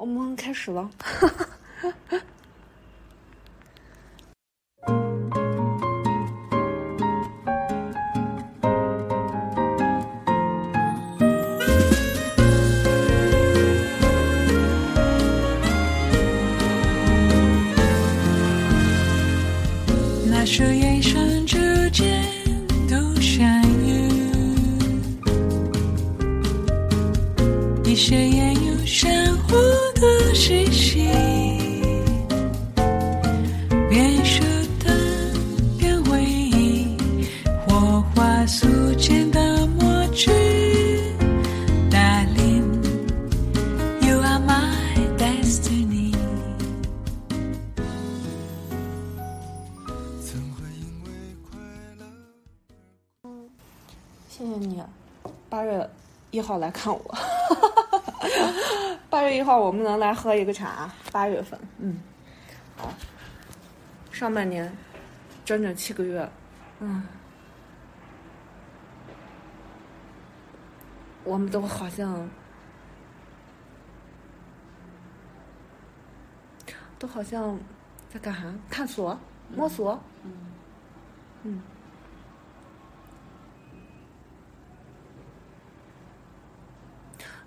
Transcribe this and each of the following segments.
我们开始了。号来看我。八月一号我们能来喝一个茶。八月份，嗯，好。上半年整整七个月，嗯，我们都好像都好像在干啥？探索、摸索，嗯嗯。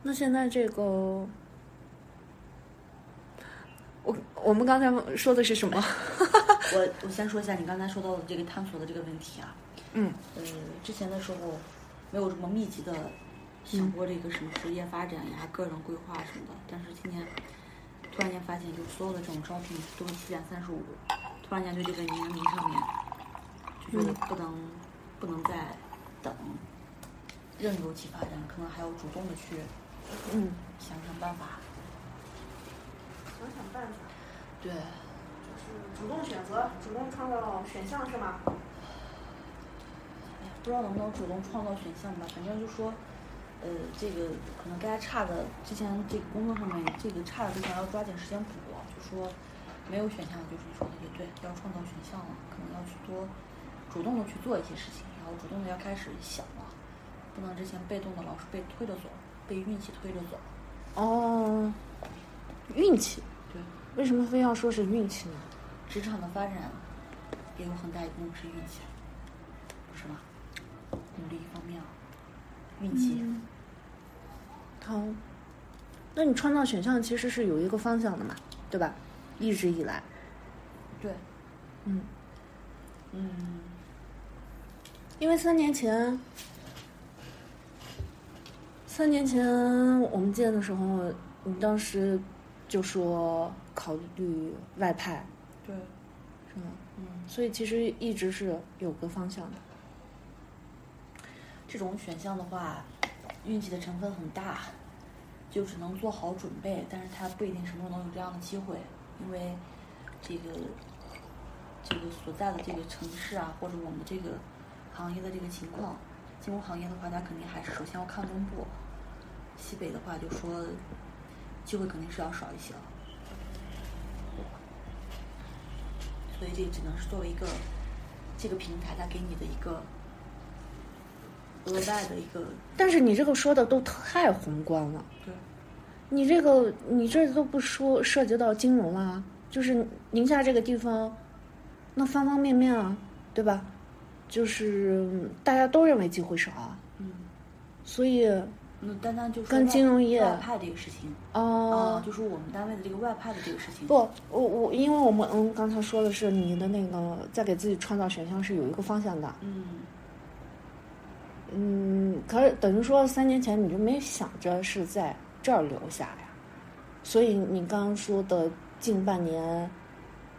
那现在这个，我我们刚才说的是什么？我我先说一下你刚才说到的这个探索的这个问题啊，嗯。呃，之前的时候没有这么密集的想过这个什么职业发展呀、个人规划什么的，但是今年突然间发现，就所有的这种招聘都是七点三十五，突然间对这个年龄上面就觉得不能、不能再等，任由其发展，可能还要主动的去嗯，想想办法。想想办法，对，就是主动选择，主动创造选项是吗？哎呀，不知道能不能主动创造选项吧，反正就说，呃，这个可能该差的之前这个工作上面这个差的地方要抓紧时间补，就说没有选项，就是你说的也对，要创造选项了，可能要去多主动的去做一些事情，然后主动的要开始想了，不能之前被动的老是被推着走，被运气推着走。哦，运气，对，为什么非要说是运气呢？职场的发展也有很大一部分是运气，不是吗？努力一方面啊，运气。好，那你创造选项其实是有一个方向的嘛，对吧？一直以来，对，嗯，嗯，因为三年前，三年前我们见的时候，你当时就说考虑外派，对，是吗？嗯。所以其实一直是有个方向的。这种选项的话，运气的成分很大，就只能做好准备，但是它不一定什么时候能有这样的机会，因为这个这个所在的这个城市啊，或者我们这个行业的这个情况，金融行业的话，它肯定还是首先要看东部，西北的话就说机会肯定是要少一些了，所以这只能是作为一个这个平台它给你的一个额外的一个但是你这个说的都太宏观了，对。你这个你这都不说涉及到金融啊，就是宁夏这个地方，那方方面面啊，对吧？就是嗯大家都认为机会少啊，嗯，所以那单单就是跟金融业外派这个事情，哦啊，，就是我们单位的这个外派的这个事情，不，我我因为我们嗯刚才说的是你的那个在给自己创造选项是有一个方向的，嗯，嗯，可是等于说三年前你就没想着是在这儿留下呀，所以你刚刚说的近半年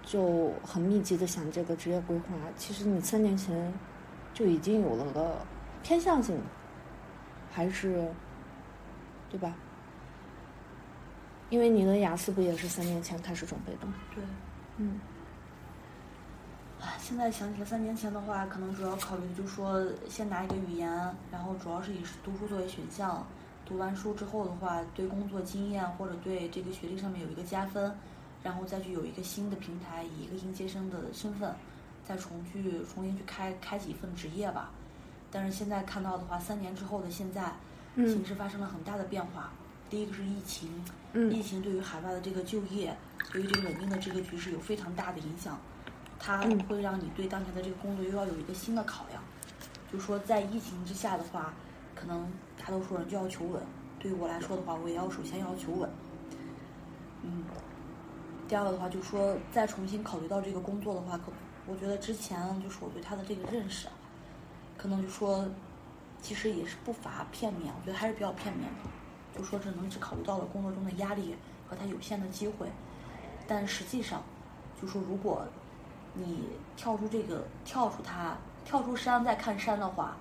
就很密集的想这个职业规划，其实你三年前就已经有了个偏向性，还是对吧？因为你的雅思不也是三年前开始准备的吗？对。嗯啊，现在想起来三年前的话，可能主要考虑的就是说，先拿一个语言，然后主要是以读书作为选项。读完书之后的话，对工作经验或者对这个学历上面有一个加分，然后再去有一个新的平台，以一个应届生的身份，再重去重新去开开启一份职业吧。但是现在看到的话，三年之后的现在，嗯形势发生了很大的变化。第一个是疫情，嗯疫情对于海外的这个就业，对于这个稳定的这个局势有非常大的影响，它嗯会让你对当前的这个工作又要有一个新的考量。就说，在疫情之下的话，可能大多数人就要求稳。对于我来说的话，我也要首先要求稳。嗯，第二个的话，就是说再重新考虑到这个工作的话，可我觉得之前就是我对他的这个认识啊，可能就说其实也是不乏片面，我觉得还是比较片面的。就说只能只考虑到了工作中的压力和他有限的机会，但实际上，就说如果你跳出这个跳出它跳出山再看山的话，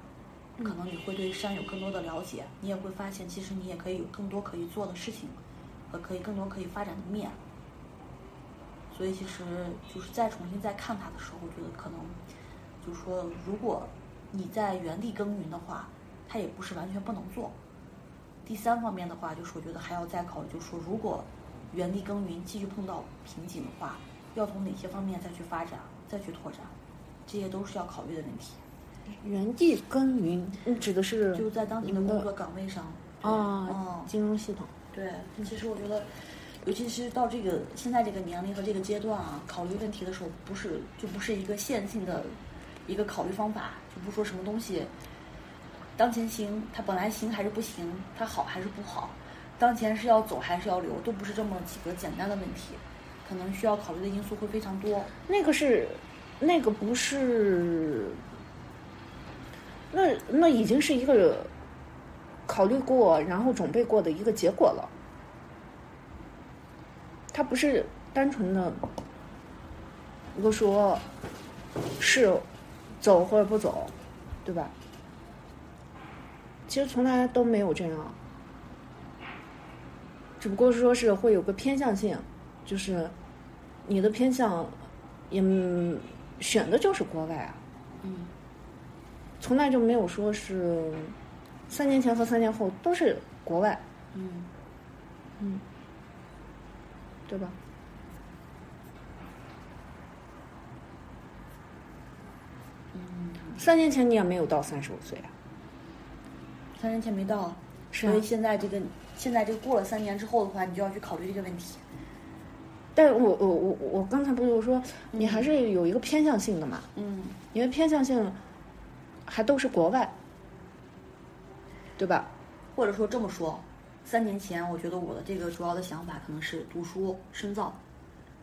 可能你会对山有更多的了解，你也会发现其实你也可以有更多可以做的事情，和可以更多可以发展的面。所以其实就是再重新再看它的时候，我觉得可能就说，如果你在原地耕耘的话，它也不是完全不能做。第三方面的话，就是我觉得还要再考虑，就是说，如果原地耕耘继续碰到瓶颈的话，要从哪些方面再去发展、再去拓展，这些都是要考虑的问题。原地耕耘，你指的是就是在当你的工作岗位上，对啊嗯，金融系统。对，其实我觉得，尤其是到这个现在这个年龄和这个阶段啊，考虑问题的时候，不是就不是一个线性的一个考虑方法，就不说什么东西当前行，它本来行还是不行，它好还是不好，当前是要走还是要留，都不是这么几个简单的问题，可能需要考虑的因素会非常多。那个是，那个不是，那那已经是一个考虑过，然后准备过的一个结果了。它不是单纯的，如果说是走或者不走，对吧？其实从来都没有这样，只不过是说是会有个偏向性，就是你的偏向也嗯选的就是国外啊，嗯从来就没有说是三年前和三年后都是国外，嗯嗯，对吧？三年前你也没有到三十五岁啊，三年前没到，是啊所以现在这个现在这个过了三年之后的话，你就要去考虑这个问题。但我我我我刚才不是说你还是有一个偏向性的嘛？嗯因为偏向性还都是国外，对吧？或者说这么说，三年前我觉得我的这个主要的想法可能是读书深造。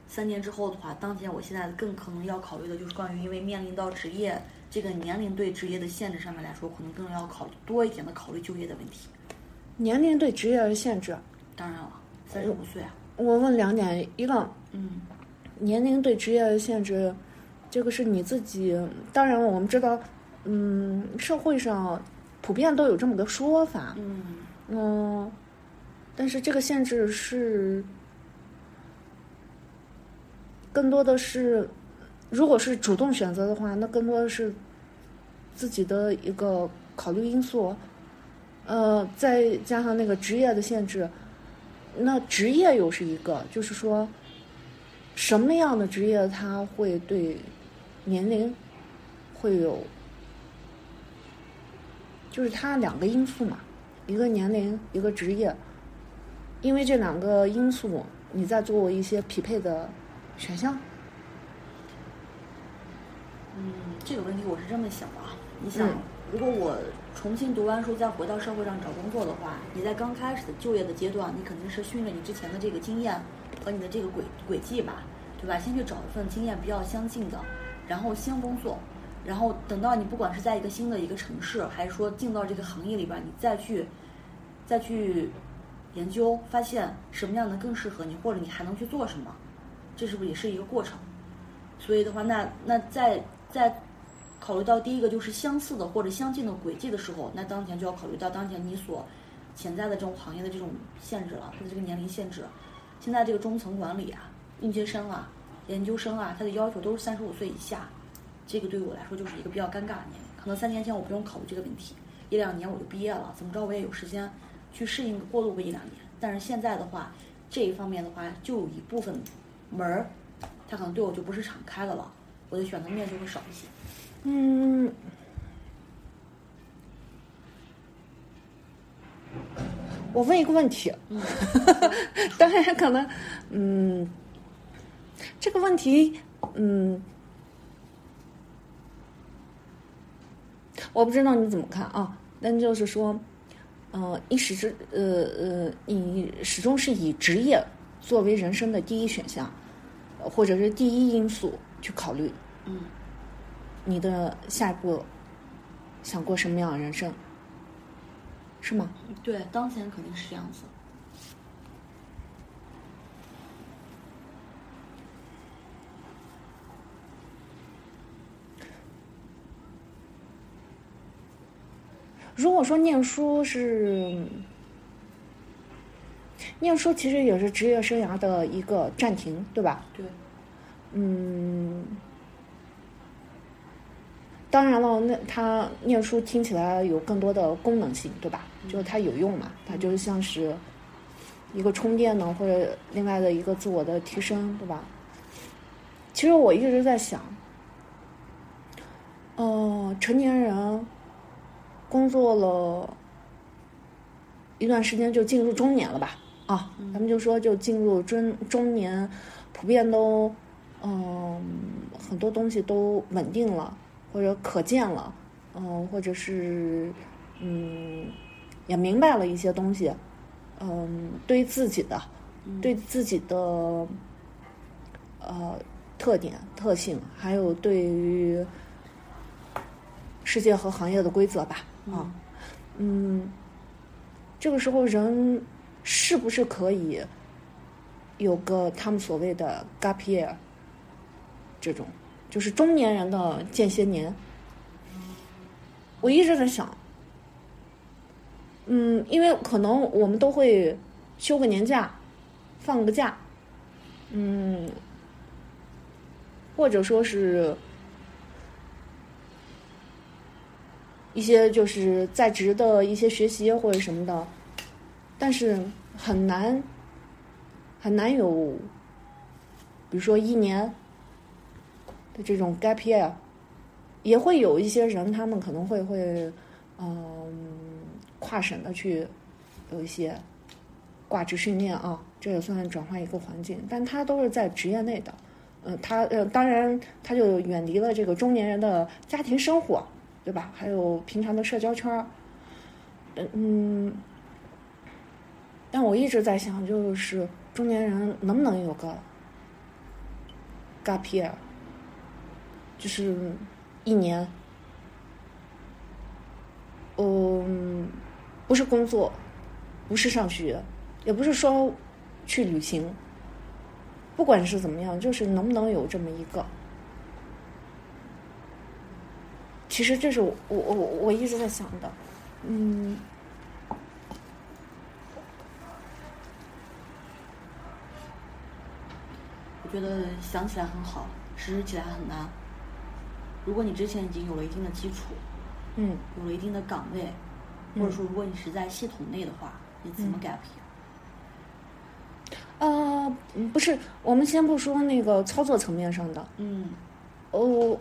三年之后的话，当前我现在更可能要考虑的就是关于，因为面临到职业这个年龄对职业的限制上面来说，可能更要考虑多一点的考虑就业的问题。年龄对职业的限制，当然了，三十五岁啊，我问两点，一个嗯年龄对职业的限制，这个是你自己。当然，我们知道，嗯，社会上普遍都有这么个说法，嗯嗯，但是这个限制是更多的是，如果是主动选择的话，那更多的是自己的一个考虑因素，呃，再加上那个职业的限制，那职业又是一个，就是说，什么样的职业它会对年龄会有，就是它两个因素嘛，一个年龄，一个职业，因为这两个因素，你在做一些匹配的选项。嗯，这个问题我是这么想的啊。你想嗯，如果我重新读完书再回到社会上找工作的话，你在刚开始的就业的阶段，你肯定是训练你之前的这个经验和你的这个轨轨迹吧，对吧？先去找一份经验比较相近的，然后先工作，然后等到你不管是在一个新的一个城市，还是说进到这个行业里边，你再去再去研究，发现什么样的更适合你，或者你还能去做什么，这是不是也是一个过程？所以的话，那那在在考虑到第一个就是相似的或者相近的轨迹的时候，那当前就要考虑到当前你所潜在的这种行业的这种限制了，它的这个年龄限制。现在这个中层管理啊、应届生啊、研究生啊，他的要求都是三十五岁以下，这个对于我来说就是一个比较尴尬的年龄。可能三年前我不用考虑这个问题，一两年我就毕业了，怎么着我也有时间去适应过渡个一两年。但是现在的话，这一方面的话，就有一部分门儿，它可能对我就不是敞开的了，我的选择面就会少一些。嗯，我问一个问题，嗯，当然可能，嗯，这个问题，嗯，我不知道你怎么看啊，但就是说，呃，你始终，呃呃，你始终是以职业作为人生的第一选项，呃或者是第一因素去考虑。嗯你的下一步想过什么样的人生，是吗？对，当前肯定是这样子。如果说念书是念书，其实也是职业生涯的一个暂停，对吧？对，嗯，当然了，那他念书听起来有更多的功能性，对吧？就是它有用嘛，它就像是一个充电呢，或者另外的一个自我的提升，对吧？其实我一直在想，呃，成年人工作了一段时间就进入中年了吧？啊，咱们就说就进入中中年，普遍都嗯、很多东西都稳定了，或者可见了，嗯、或者是嗯也明白了一些东西，嗯，对自己的，对自己的呃特点特性，还有对于世界和行业的规则吧，啊，嗯，这个时候人是不是可以有个他们所谓的 gap year 这种，就是中年人的间歇年？我一直在想，嗯，因为可能我们都会休个年假，放个假，嗯，或者说是一些就是在职的一些学习或者什么的，但是很难很难有，比如说一年这种 gap year，也会有一些人他们可能会会嗯、跨省的去有一些挂职训练啊，这也算转换一个环境，但他都是在职业内的。呃，他呃，当然他就远离了这个中年人的家庭生活，对吧？还有平常的社交圈儿。呃嗯，但我一直在想，就是中年人能不能有个 gap year，就是一年，嗯，不是工作，不是上学，也不是说去旅行，不管是怎么样，就是能不能有这么一个。其实这是我我我我一直在想的，嗯，我觉得想起来很好，实施起来很难。如果你之前已经有了一定的基础，嗯。有了一定的岗位，或者说如果你是在系统内的话，你怎么 gap year？呃，嗯不是，我们先不说那个操作层面上的，嗯。哦，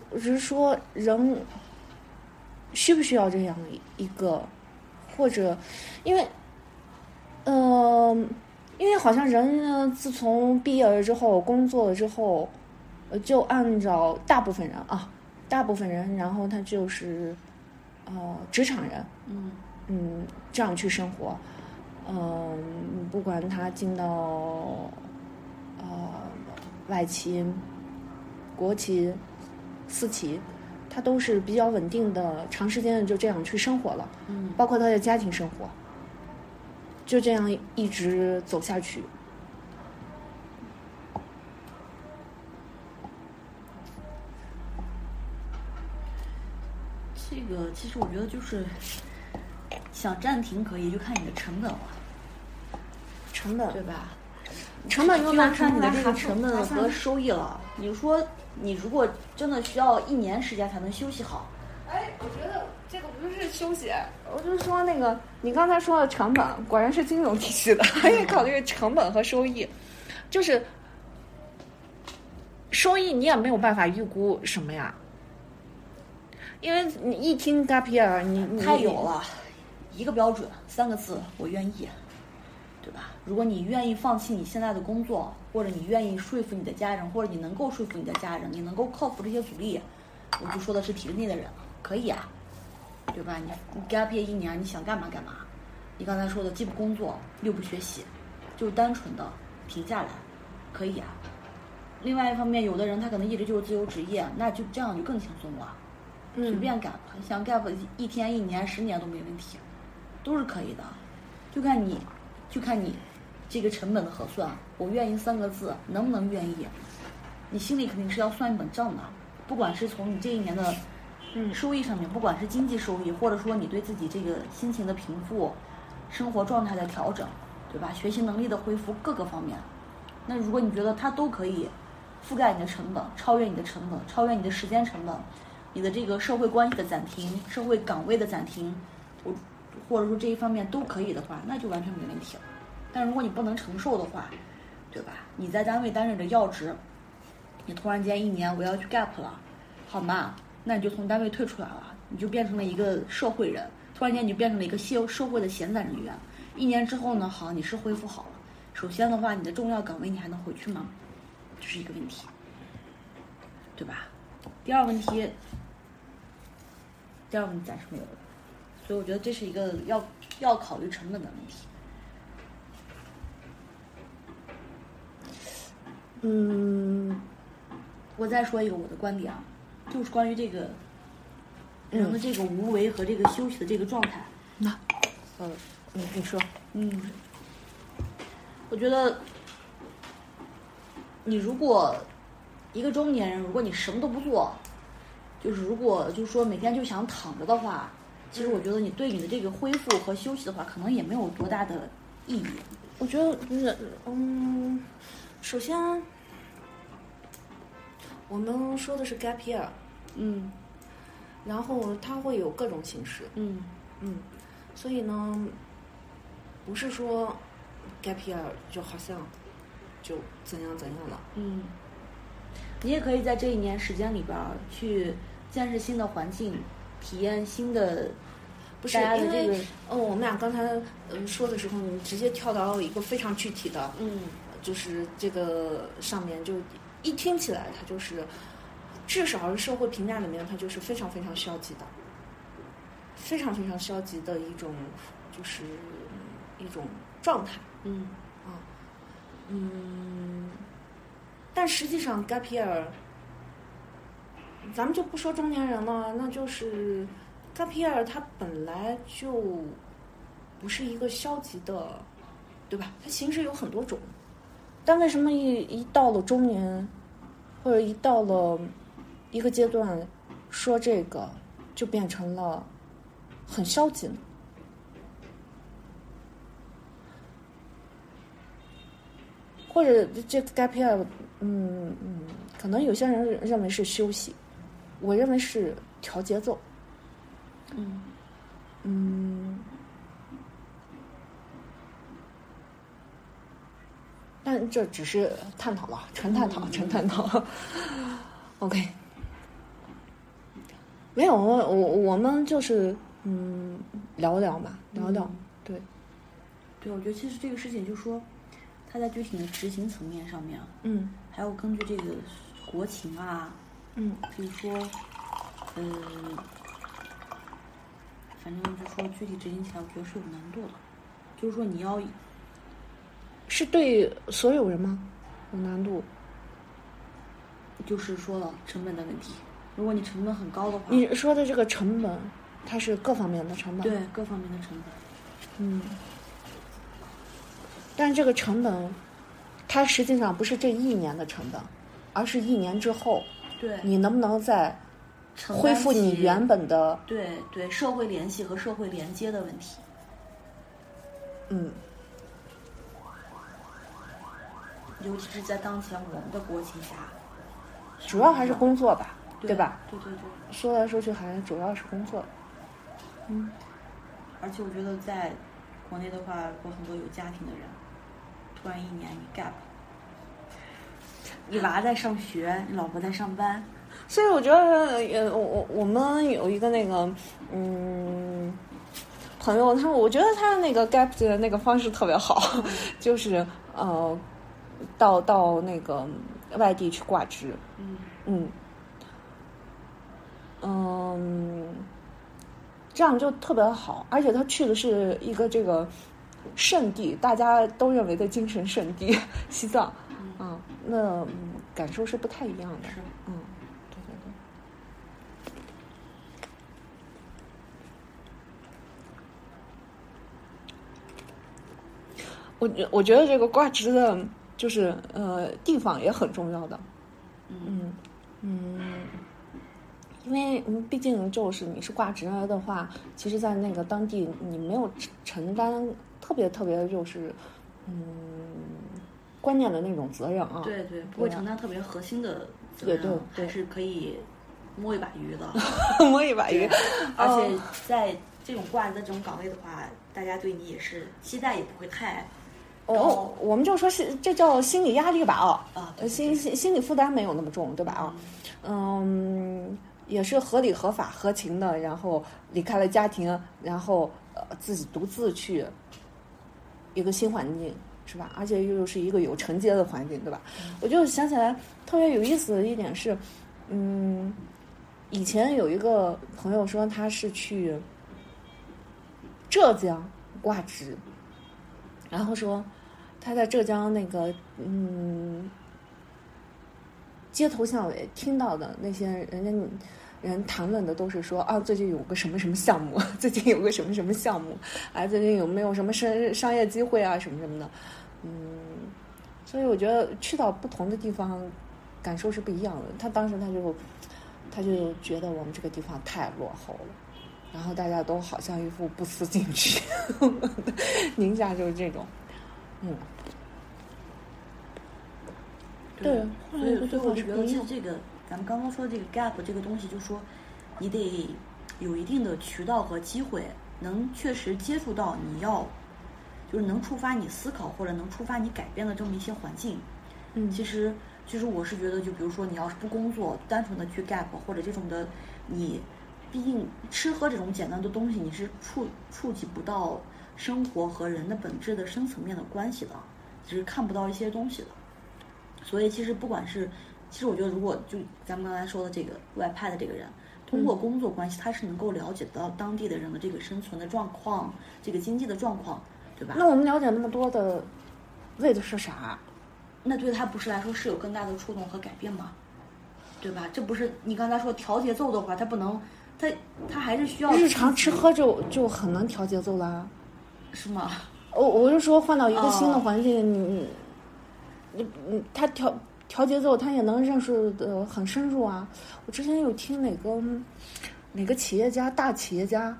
我只是说人需不需要这样一个，或者因为，呃，因为好像人呢，自从毕业了之后，工作了之后，呃，就按照大部分人啊，大部分人，然后他就是呃职场人，嗯。嗯，这样去生活，嗯，不管他进到呃外企、国企、私企，他都是比较稳定的，长时间的就这样去生活了，嗯。包括他的家庭生活，就这样一直走下去。这个其实我觉得就是想暂停可以，就看你的成本了，成本对吧？成本就看你的这个成本和收益了。你说你如果真的需要一年时间才能休息好，哎，我觉得这个不是休息，我就是说那个你刚才说的成本，果然是金融体系的，还得考虑成本和收益，就是收益你也没有办法预估什么呀，因为你一听 gap year，你你太有了，一个标准，三个字，我愿意。对吧？如果你愿意放弃你现在的工作，或者你愿意说服你的家人，或者你能够说服你的家人，你能够克服这些阻力，我就说的是体制内的人，可以啊，对吧？你你 gap year 一年，你想干嘛干嘛。你刚才说的既不工作又不学习，就单纯的停下来，可以啊。另外一方面，有的人他可能一直就是自由职业，那就这样就更轻松了，随便干，想 gap 一天、一年、十年都没问题，都是可以的，就看你，就看你这个成本的核算。我愿意三个字，能不能愿意？你心里肯定是要算一本账的，不管是从你这一年的嗯收益上面，不管是经济收益，或者说你对自己这个心情的平复、生活状态的调整，对吧？学习能力的恢复各个方面，那如果你觉得它都可以覆盖你的成本，超越你的成本，超越你的时间成本，你的这个社会关系的暂停、社会岗位的暂停，我或者说这一方面都可以的话，那就完全没问题了。但如果你不能承受的话，对吧？你在单位担任着要职，你突然间一年我要去 gap 了，好吗？那你就从单位退出来了，你就变成了一个社会人，突然间你就变成了一个社社会的闲散人员。一年之后呢，好，你是恢复好了。首先的话，你的重要岗位你还能回去吗？这是一个问题，对吧？第二个问题，第二个问题暂时没有了，所以我觉得这是一个要要考虑成本的问题。嗯。我再说一个我的观点啊，就是关于这个人的这个无为和这个休息的这个状态。那呃你你说。嗯，我觉得你如果一个中年人，如果你什么都不做，就是如果就是说每天就想躺着的话，其实我觉得你对你的这个恢复和休息的话，可能也没有多大的意义。我觉得嗯嗯，首先我们说的是 gap year，嗯。然后它会有各种形式，嗯。嗯，所以呢，不是说 gap year 就好像就怎样怎样了，嗯，你也可以在这一年时间里边儿去见识新的环境，体验新的不是因为这个呃，我们俩刚才嗯说的时候，你直接跳到一个非常具体的，嗯。就是这个上面就一听起来，它就是至少是社会评价里面，它就是非常非常消极的，非常非常消极的一种就是一种状态。嗯。啊，嗯，但实际上 gap year，咱们就不说中年人了，那就是 gap year 它本来就不是一个消极的，对吧？它形式有很多种。但为什么一一到了中年，或者一到了一个阶段，说这个就变成了很消极呢？或者这个 gap year，嗯嗯，可能有些人认为是休息，我认为是调节奏。嗯嗯，但这只是探讨了，纯探讨，纯探讨。OK，没有，我我我们就是嗯聊聊嘛，聊聊。嗯对，对，我觉得其实这个事情就是说，它在具体的执行层面上面，嗯还有根据这个国情啊，嗯就是说，嗯、反正就是说具体执行起来，我觉得是有难度的。就是说你要是对所有人吗？有难度？就是说了成本的问题，如果你成本很高的话，你说的这个成本，它是各方面的成本。对各方面的成本，嗯，但这个成本，它实际上不是这一年的成本，而是一年之后，对你能不能在恢复你原本的对对社会联系和社会连接的问题。嗯尤其是在当前我们的国情下，主要还是工作吧，对吧？？对对对。说来说去还是主要是工作。嗯而且我觉得在国内的话，有很多有家庭的人，突然一年你 gap，你娃在上学，你老婆在上班，所以我觉得，呃，我我我们有一个那个，嗯，朋友，他我觉得他的那个 gap 的那个方式特别好，就是呃，到到那个外地去挂职，嗯。嗯，嗯，这样就特别好，而且他去的是一个这个圣地，大家都认为的精神圣地—— 西藏，嗯，啊，那嗯感受是不太一样的，是。嗯，对对对。我觉我觉得这个挂职的，就是呃地方也很重要的，嗯。嗯嗯，因为嗯毕竟就是你是挂职了的话，其实，在那个当地你没有承承担特别特别就是嗯观念的那种责任啊，对对，不会承担特别核心的责任，对对还是可以摸一把鱼的。摸一把鱼，而且哦在这种挂在这种岗位的话，大家对你也是期待也不会太哦，我们就说是这叫心理压力吧，哦，啊，心心心理负担没有那么重，对吧？啊，嗯，也是合理、合法、合情的，然后离开了家庭，然后呃自己独自去一个新环境，是吧？而且又是一个有承接的环境，对吧？我就想起来特别有意思的一点是，嗯，以前有一个朋友说他是去浙江挂职，然后说他在浙江那个嗯街头巷尾听到的那些人家人谈论的都是说啊，最近有个什么什么项目，最近有个什么什么项目，啊，最近有没有什么商商业机会啊，什么什么的，嗯，所以我觉得去到不同的地方，感受是不一样的。他当时他就他就觉得我们这个地方太落后了。然后大家都好像一副不思进取，宁夏就是这种，嗯，对所以所以我就觉得，其实这个咱们刚刚说的这个 gap 这个东西，就说你得有一定的渠道和机会，能确实接触到你要，就是能触发你思考或者能触发你改变的这么一些环境。嗯其实，其实我是觉得，就比如说你要是不工作，单纯的去 gap 或者这种的，你毕竟吃喝这种简单的东西，你是触触及不到生活和人的本质的深层面的关系的，只是看不到一些东西的。所以其实不管是，其实我觉得如果就咱们刚才说的这个外派的这个人，通过工作关系，他是能够了解到当地的人的这个生存的状况，这个经济的状况，对吧？那我们了解那么多的，为的是啥？那对他不是来说是有更大的触动和改变吗？对吧？这不是你刚才说调节奏的话，他不能，他他还是需要日常吃喝就就很能调节奏啦。是吗？我我就说换到一个新的哦环境，你你你他调调节奏，他也能认识的很深入啊。我之前有听哪个哪个企业家大企业家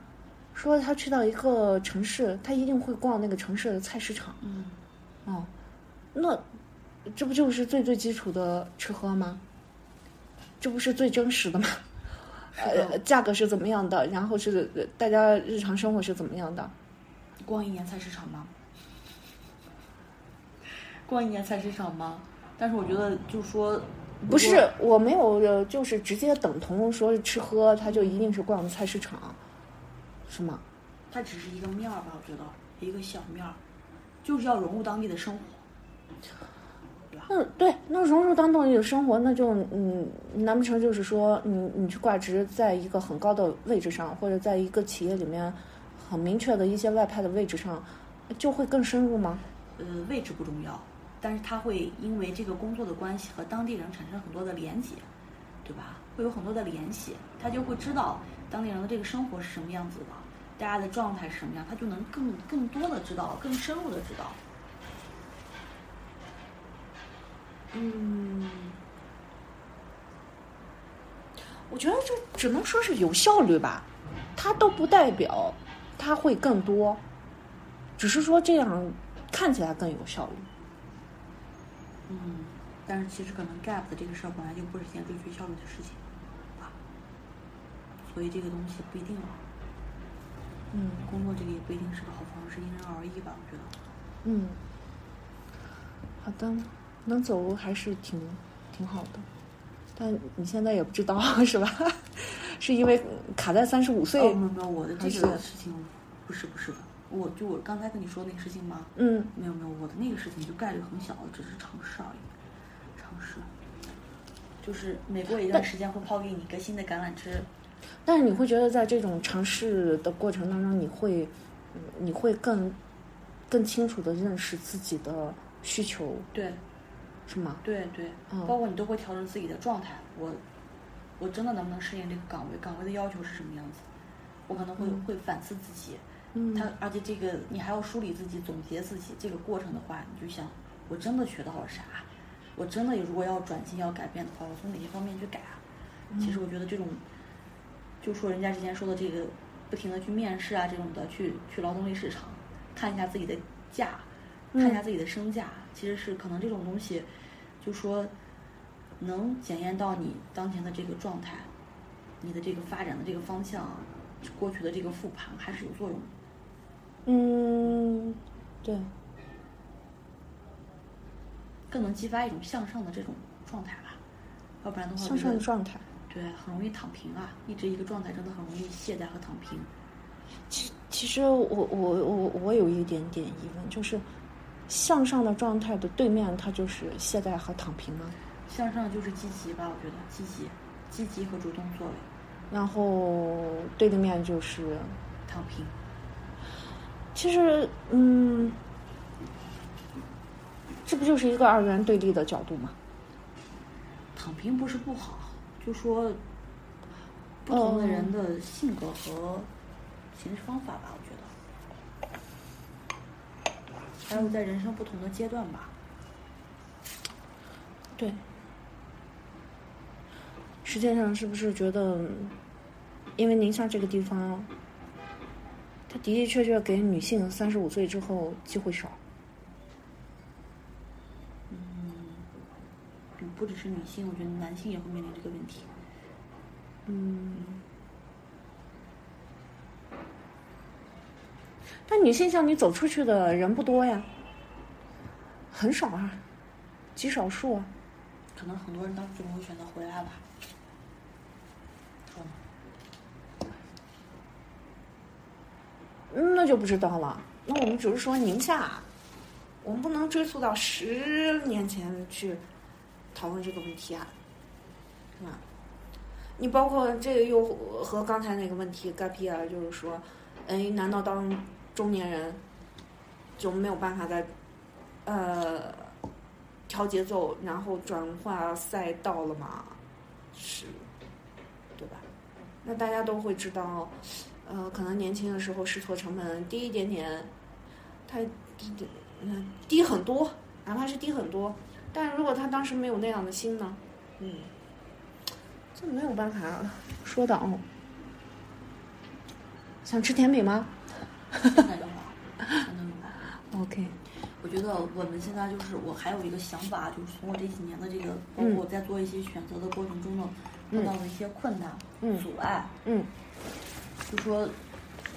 说，他去到一个城市，他一定会逛那个城市的菜市场。嗯，哦，那这不就是最最基础的吃喝吗？这不是最真实的吗？呃，价格是怎么样的？然后是呃大家日常生活是怎么样的？逛一年菜市场吗？逛一年菜市场吗？但是我觉得，就说，不是，我没有，呃就是直接等同说是吃喝，它就一定是逛菜市场，是吗？它只是一个面儿吧，我觉得一个小面儿，就是要融入当地的生活。那对，那融入当地的生活，那就嗯，难不成就是说，你你去挂职在一个很高的位置上，或者在一个企业里面很明确的一些外派的位置上，就会更深入吗？呃，位置不重要，但是他会因为这个工作的关系和当地人产生很多的连接，对吧？会有很多的联系，他就会知道当地人的这个生活是什么样子的，大家的状态是什么样，他就能更更多的知道，更深入的知道。嗯，我觉得这只能说是有效率吧，它都不代表它会更多，只是说这样看起来更有效率。嗯，但是其实可能 gap 的这个事儿本来就不是一件追求效率的事情，啊，所以这个东西不一定了。嗯工作这个也不一定是个好方式，因人而异吧，我觉得。嗯，好的，能走还是挺挺好的，但你现在也不知道是吧？是因为卡在三十五岁哦，没有没有，我的这个事情不是不是的，我就我刚才跟你说那个事情吗？嗯没有没有，我的那个事情就概率很小，只是尝试而已，尝试。就是每过一段时间会抛给你一个新的橄榄枝，但是你会觉得在这种尝试的过程当中，你会，嗯你会更更清楚的认识自己的需求，对是吗？对对，嗯包括你都会调整自己的状态。我我真的能不能适应这个岗位？岗位的要求是什么样子？我可能会、会反思自己。嗯他而且这个你还要梳理自己、总结自己这个过程的话，你就想，我真的学到了啥？我真的如果要转型、要改变的话，我从哪些方面去改啊？其实我觉得这种，就说人家之前说的这个，不停的去面试啊，这种的，去去劳动力市场看一下自己的价，看一下自己的身价，其实是可能这种东西，就说能检验到你当前的这个状态，你的这个发展的这个方向，过去的这个复盘还是有作用的。嗯，对，更能激发一种向上的这种状态吧，要不然的话，向上的状态。对，很容易躺平啊，一直一个状态真的很容易懈怠和躺平。其其实我我我我有一点点疑问，就是向上的状态的对面，它就是懈怠和躺平吗。向上就是积极吧，我觉得积极、积极和主动作为，然后对立面就是，躺平。其实嗯，这不就是一个二元对立的角度吗？躺平不是不好，就说不同的人的性格和行事方法吧，我觉得，还有在人生不同的阶段吧。对。实际上，是不是觉得，因为宁夏这个地方，它的的确确给女性三十五岁之后机会少。嗯，不只是女性，我觉得男性也会面临这个问题。嗯，但女性像你走出去的人不多呀，很少啊，极少数啊。可能很多人当时就没有选择回来吧。说呢？嗯那就不知道了。那我们只是说宁夏，我们不能追溯到十年前去讨论这个问题啊，是吧？你包括这个又和刚才那个问题 gap year，就是说，哎，难道当中年人就没有办法在呃调节奏，然后转化赛道了吗？是，对吧？那大家都会知道，呃，可能年轻的时候试错成本低一点点，它嗯低很多，哪怕是低很多，但如果他当时没有那样的心呢，嗯，这没有办法说的哦。想吃甜品吗？？OK，我觉得我们现在就是我还有一个想法，就是从我这几年的这个，包括我在做一些选择的过程中呢，碰到的一些困难、嗯阻碍，嗯就说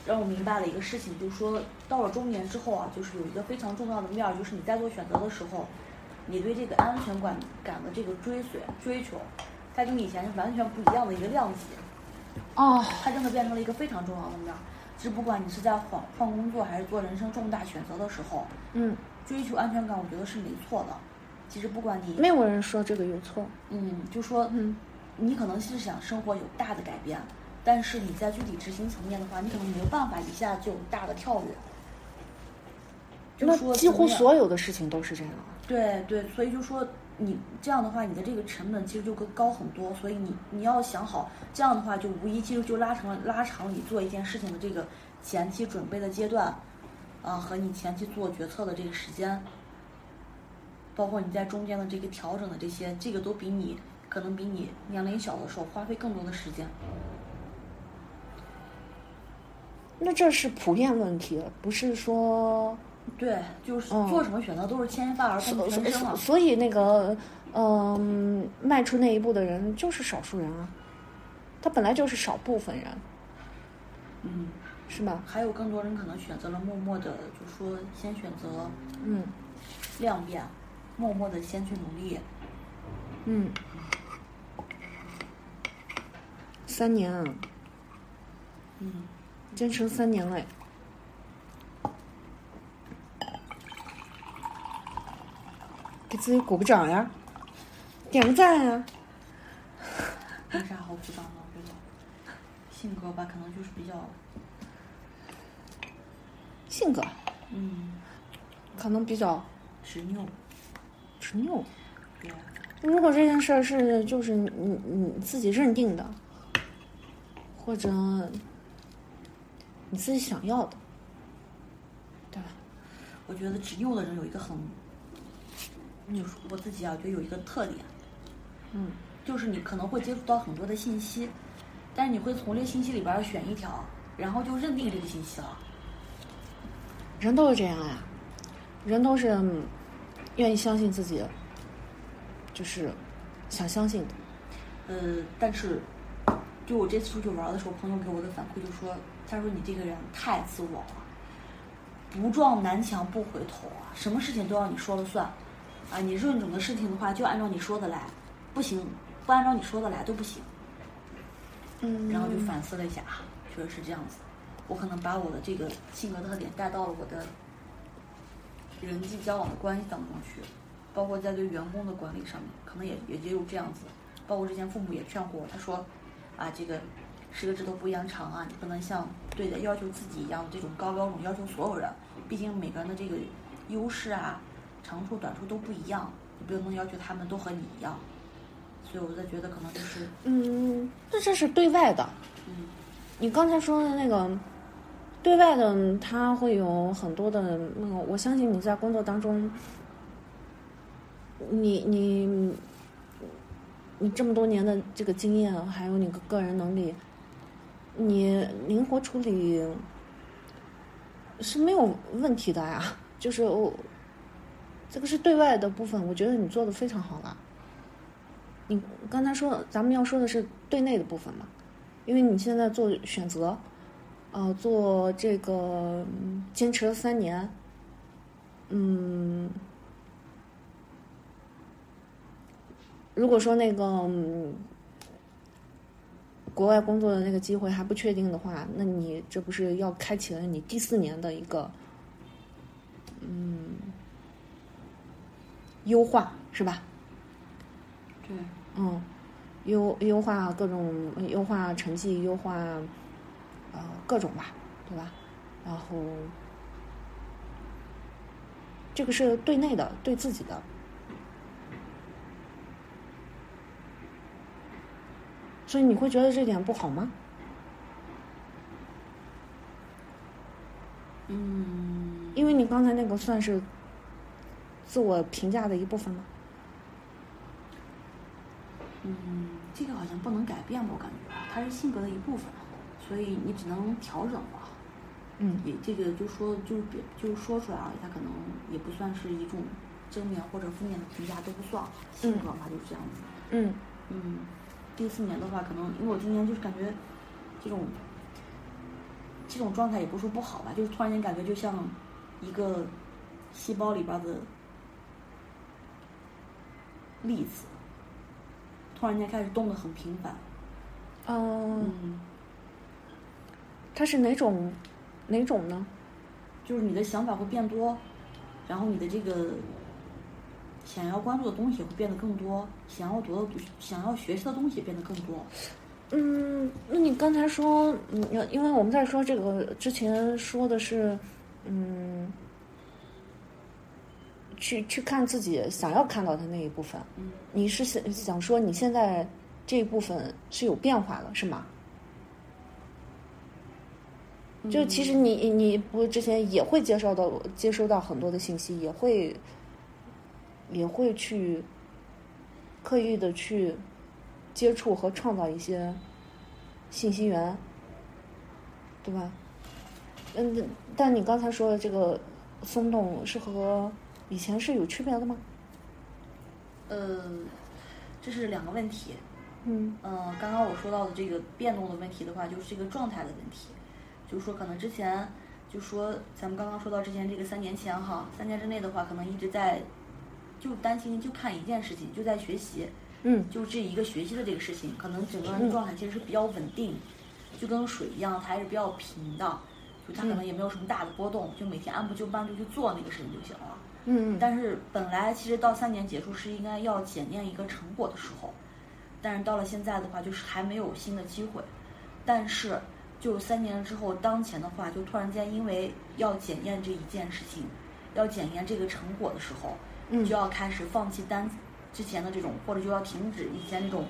让我明白了一个事情，就是说到了中年之后啊，就是有一个非常重要的面儿，就是你在做选择的时候，你对这个安全感感的这个追随追求，它跟以前是完全不一样的一个量级。哦，它真的变成了一个非常重要的面儿。其实不管你是在换换工作，还是做人生重大选择的时候，嗯，追求安全感，我觉得是没错的。其实不管你，没有人说这个有错。嗯，就说，嗯，你可能是想生活有大的改变，但是你在具体执行层面的话，你可能没有办法一下就大的跳跃。就那说几乎所有的事情都是这样。对对，所以就说你这样的话，你的这个成本其实就更高很多。所以你你要想好，这样的话就无疑其实就拉长了拉长你做一件事情的这个前期准备的阶段，啊和你前期做决策的这个时间，包括你在中间的这个调整的这些，这个都比你可能比你年龄小的时候花费更多的时间。那这是普遍问题，不是说对，就是嗯做什么选择都是牵一发而动所所全身啊。所以那个嗯、迈出那一步的人就是少数人啊，他本来就是少部分人，嗯，是吧？还有更多人可能选择了默默的，就说先选择嗯量变，默默的先去努力。嗯，三年啊，嗯，坚持了三年了。给自己鼓个掌呀，点个赞呀。没啥好鼓掌的，我觉得性格吧，可能就是比较性格，嗯，可能比较执拗，执拗。对，如果这件事儿是就是你你自己认定的，或者你自己想要的，对吧？我觉得执拗的人有一个很，就是我自己啊，觉得有一个特点，嗯就是你可能会接触到很多的信息，但是你会从这信息里边选一条，然后就认定这个信息了。人都是这样呀，人都是嗯愿意相信自己，就是想相信的。呃，但是就我这次出去玩的时候，朋友给我的反馈就说，他说你这个人太自我了，不撞南墙不回头啊，什么事情都要你说了算，啊，你认准的事情的话就按照你说的来，不行，不按照你说的来都不行。嗯然后就反思了一下，啊，确实是这样子。我可能把我的这个性格特点带到了我的人际交往的关系当中去，包括在对员工的管理上面，可能也也也有这样子。包括之前父母也劝过我，他说，啊，这个十个指头不一样长啊，你不能像对的要求自己一样这种高标准要求所有人，毕竟每个人的这个优势啊、长处短处都不一样，你不能要求他们都和你一样。所以我在觉得可能就是，嗯，那这是对外的。嗯你刚才说的那个对外的，他会有很多的那个，我相信你在工作当中，你你你这么多年的这个经验，还有你个个人能力，你灵活处理是没有问题的呀。就是我这个是对外的部分，我觉得你做的非常好了。你刚才说咱们要说的是对内的部分嘛？因为你现在做选择，呃，做这个坚持了三年，嗯，如果说那个、国外工作的那个机会还不确定的话，那你这不是要开启了你第四年的一个嗯优化是吧？对。嗯，优优化各种优化成绩，优化呃各种吧，对吧？然后这个是对内的，对自己的。所以你会觉得这点不好吗？嗯，因为你刚才那个算是自我评价的一部分吗？嗯，这个好像不能改变吧，我感觉它是性格的一部分，所以你只能调整吧。嗯也这个就说就是别就是说出来而已，它可能也不算是一种正面或者负面的评价都不算，性格嘛就是这样子。嗯嗯，第四年的话，可能因为我今年就是感觉这种这种状态也不是说不好吧，就是突然间感觉就像一个细胞里边的粒子，突然间开始动的很频繁。嗯，嗯，它是哪种哪种呢？就是你的想法会变多，然后你的这个想要关注的东西会变得更多，想要读的、想要学习的东西也变得更多。嗯，那你刚才说，嗯，因为我们在说这个之前说的是，嗯，去去看自己想要看到的那一部分。嗯，你是想想说你现在这一部分是有变化了，是吗？就其实你你不之前也会接受到接收到很多的信息，也会也会去刻意的去接触和创造一些信息源，对吧？嗯，但你刚才说的这个松动是和以前是有区别的吗？呃，这是两个问题。嗯嗯，刚刚我说到的这个变动的问题的话，就是这个状态的问题，就是说可能之前就说咱们刚刚说到之前这个三年前哈，三年之内的话，可能一直在就担心就看一件事情，就在学习，嗯就这一个学习的这个事情，可能整个人的状态其实是比较稳定，就跟水一样，它还是比较平的，就它可能也没有什么大的波动，就每天按部就班就去做那个事情就行了。嗯但是本来其实到三年结束是应该要检验一个成果的时候，但是到了现在的话，就是还没有新的机会。但是就三年之后，当前的话，就突然间因为要检验这一件事情，要检验这个成果的时候，嗯。就要开始放弃单之前的这种，或者就要停止以前那种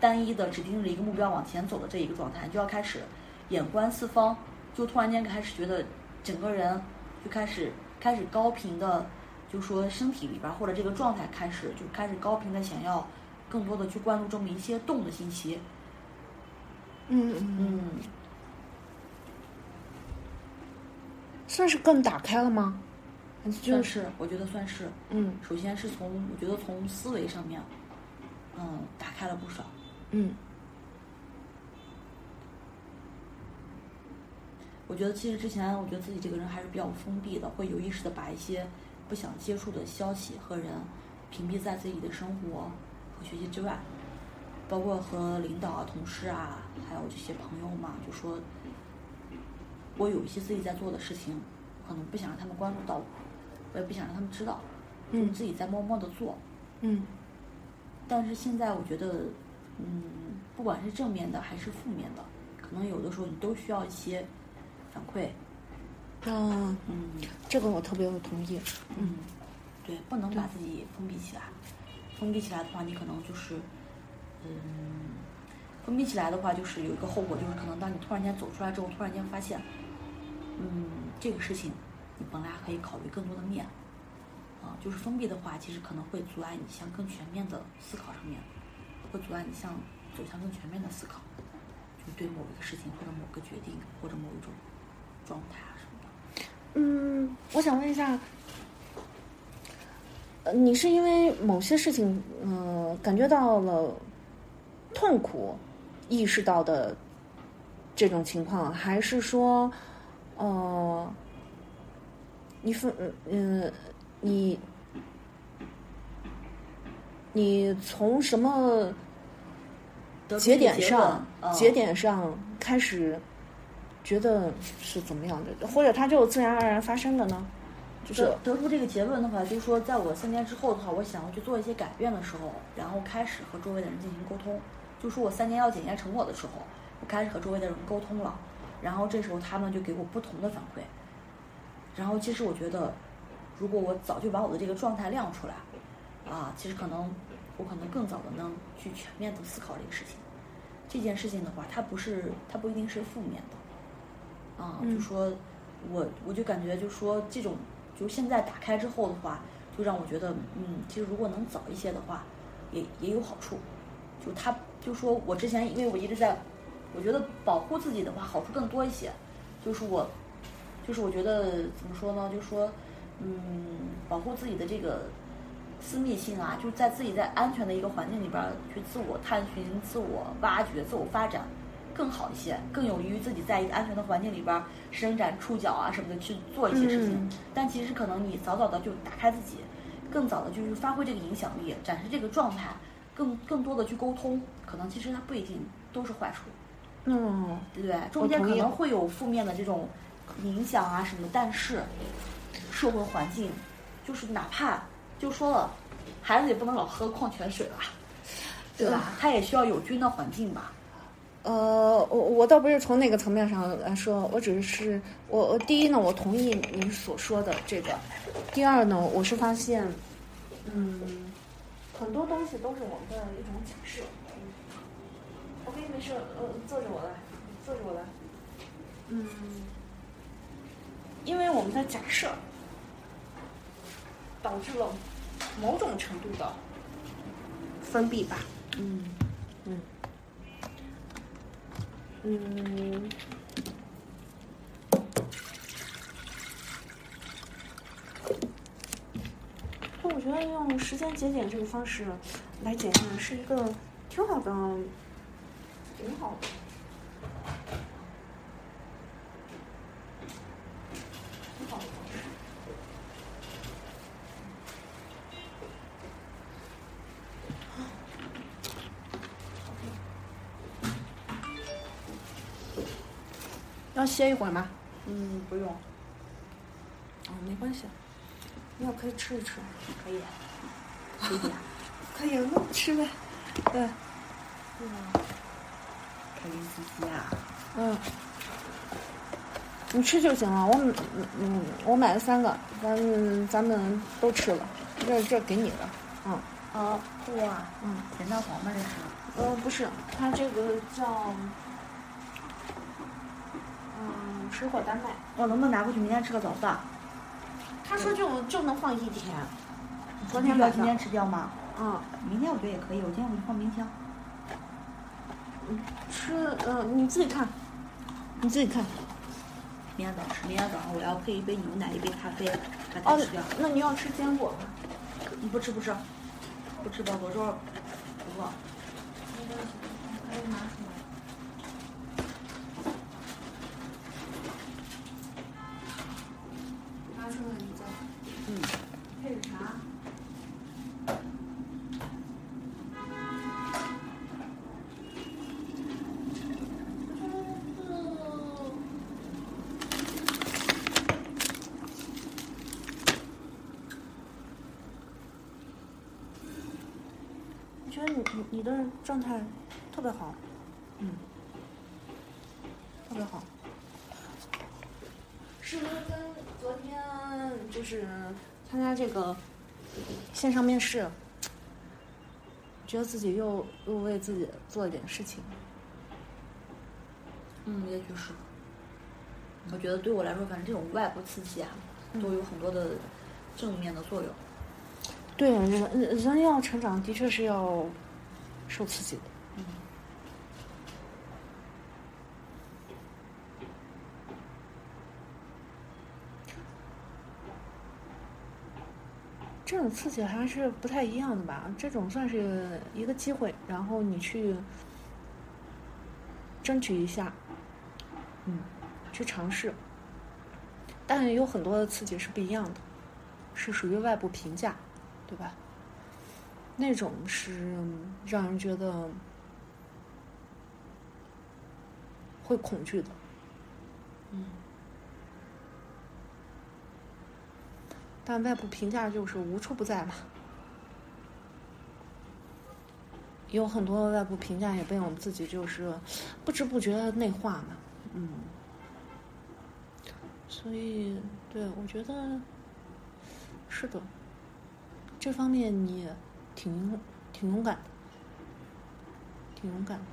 单一的只盯着一个目标往前走的这一个状态，就要开始眼观四方，就突然间开始觉得整个人就开始开始高频的，就说身体里边儿或者这个状态开始就开始高频的想要更多的去关注这么一些动的信息，嗯嗯，嗯，算是更打开了吗？就算是我觉得算是，嗯首先是从我觉得从思维上面，嗯，打开了不少。嗯我觉得其实之前，我觉得自己这个人还是比较封闭的，会有意识的把一些不想接触的消息和人屏蔽在自己的生活和学习之外，包括和领导啊、同事啊，还有这些朋友嘛，就说，我有一些自己在做的事情，可能不想让他们关注到我，我也不想让他们知道，就嗯自己在默默的做。嗯但是现在我觉得，嗯，不管是正面的还是负面的，可能有的时候你都需要一些反馈。啊，嗯这个我特别同意。嗯，对，不能把自己封闭起来。封闭起来的话，你可能就是，嗯，封闭起来的话，就是有一个后果，就是可能当你突然间走出来之后，突然间发现，嗯，这个事情你你本来可以考虑更多的面。啊，就是封闭的话，其实可能会阻碍你向更全面的思考上面，会阻碍你向走向更全面的思考，就对某一个事情或者某个决定或者某一种状态啊什么的。嗯，我想问一下，呃，你是因为某些事情，呃，感觉到了痛苦，意识到的这种情况，还是说，呃，你分，嗯、你你从什么节点上论，节嗯点上开始觉得是怎么样的，或者它就自然而然发生的呢？就是得得出这个结论的话，就是说，在我三年之后的话，我想要去做一些改变的时候，然后开始和周围的人进行沟通。就说我三年要检验成果的时候，我开始和周围的人沟通了，然后这时候他们就给我不同的反馈。然后其实我觉得，如果我早就把我的这个状态亮出来，啊，其实可能我可能更早的能去全面的思考这个事情。这件事情的话，它不是，它不一定是负面的，啊，就嗯说我我就感觉就说这种，就现在打开之后的话，就让我觉得，嗯，其实如果能早一些的话，也也有好处。就他就说我之前因为我一直在，我觉得保护自己的话好处更多一些，就是我，就是我觉得怎么说呢，就说，嗯，保护自己的这个私密性啊，就是在自己在安全的一个环境里边儿去自我探寻、自我挖掘、自我发展。更好一些，更有利于自己在一个安全的环境里边儿伸展触角啊什么的去做一些事情。嗯但其实可能你早早的就打开自己，更早的就是发挥这个影响力，展示这个状态，更更多的去沟通，可能其实它不一定都是坏处，嗯，对不对？中间可能会有负面的这种影响啊什么，但是社会环境就是哪怕就说了，孩子也不能老喝矿泉水吧，对吧？他也需要有菌的环境吧。呃，我我倒不是从那个层面上来说，我只是我我第一呢，我同意您所说的这个；第二呢，我是发现，嗯，很多东西都是我们的一种假设。OK，没事，呃，坐着我来，坐着我来。嗯，因为我们的假设导致了某种程度的封闭吧。嗯嗯，那我觉得用时间节点这个方式来检验是一个挺好的，挺好的，挺好的方式。要歇一会儿吗？嗯，不用。哦，没关系。你也可以吃一吃。可以，随便，可以，那吃呗。对，开心兮兮啊。嗯，你吃就行了。我嗯嗯，我买了三个，咱们咱们都吃了。这这给你的，嗯啊，哇，嗯，咸蛋黄吗？这是？呃不是，它这个叫嗯水果丹麦。我能不能拿过去明天吃个早饭？他说就就能放一天，昨必须要今天吃掉吗？嗯，明天我觉得也可以，我今天回去放冰箱。吃，嗯、你自己看，你自己看。明天早上吃，明天早上我要配一杯牛奶，一杯咖啡，把它哦吃掉。，那你要吃坚果吗？你不吃不吃，不吃吧，我说不饿。线上面试，觉得自己又又为自己做了点事情？嗯，也许是。我觉得对我来说，反正这种外部刺激啊，都有很多的正面的作用。对，人人要成长，的确是要受刺激的。嗯。这种刺激还是不太一样的吧？这种算是一个机会，然后你去争取一下，嗯，去尝试。但有很多的刺激是不一样的，是属于外部评价，对吧？那种是让人觉得会恐惧的。嗯。但外部评价就是无处不在嘛，有很多外部评价也被我们自己就是不知不觉的内化嘛，嗯，所以对我觉得是的，这方面你挺挺勇敢的，挺勇敢的。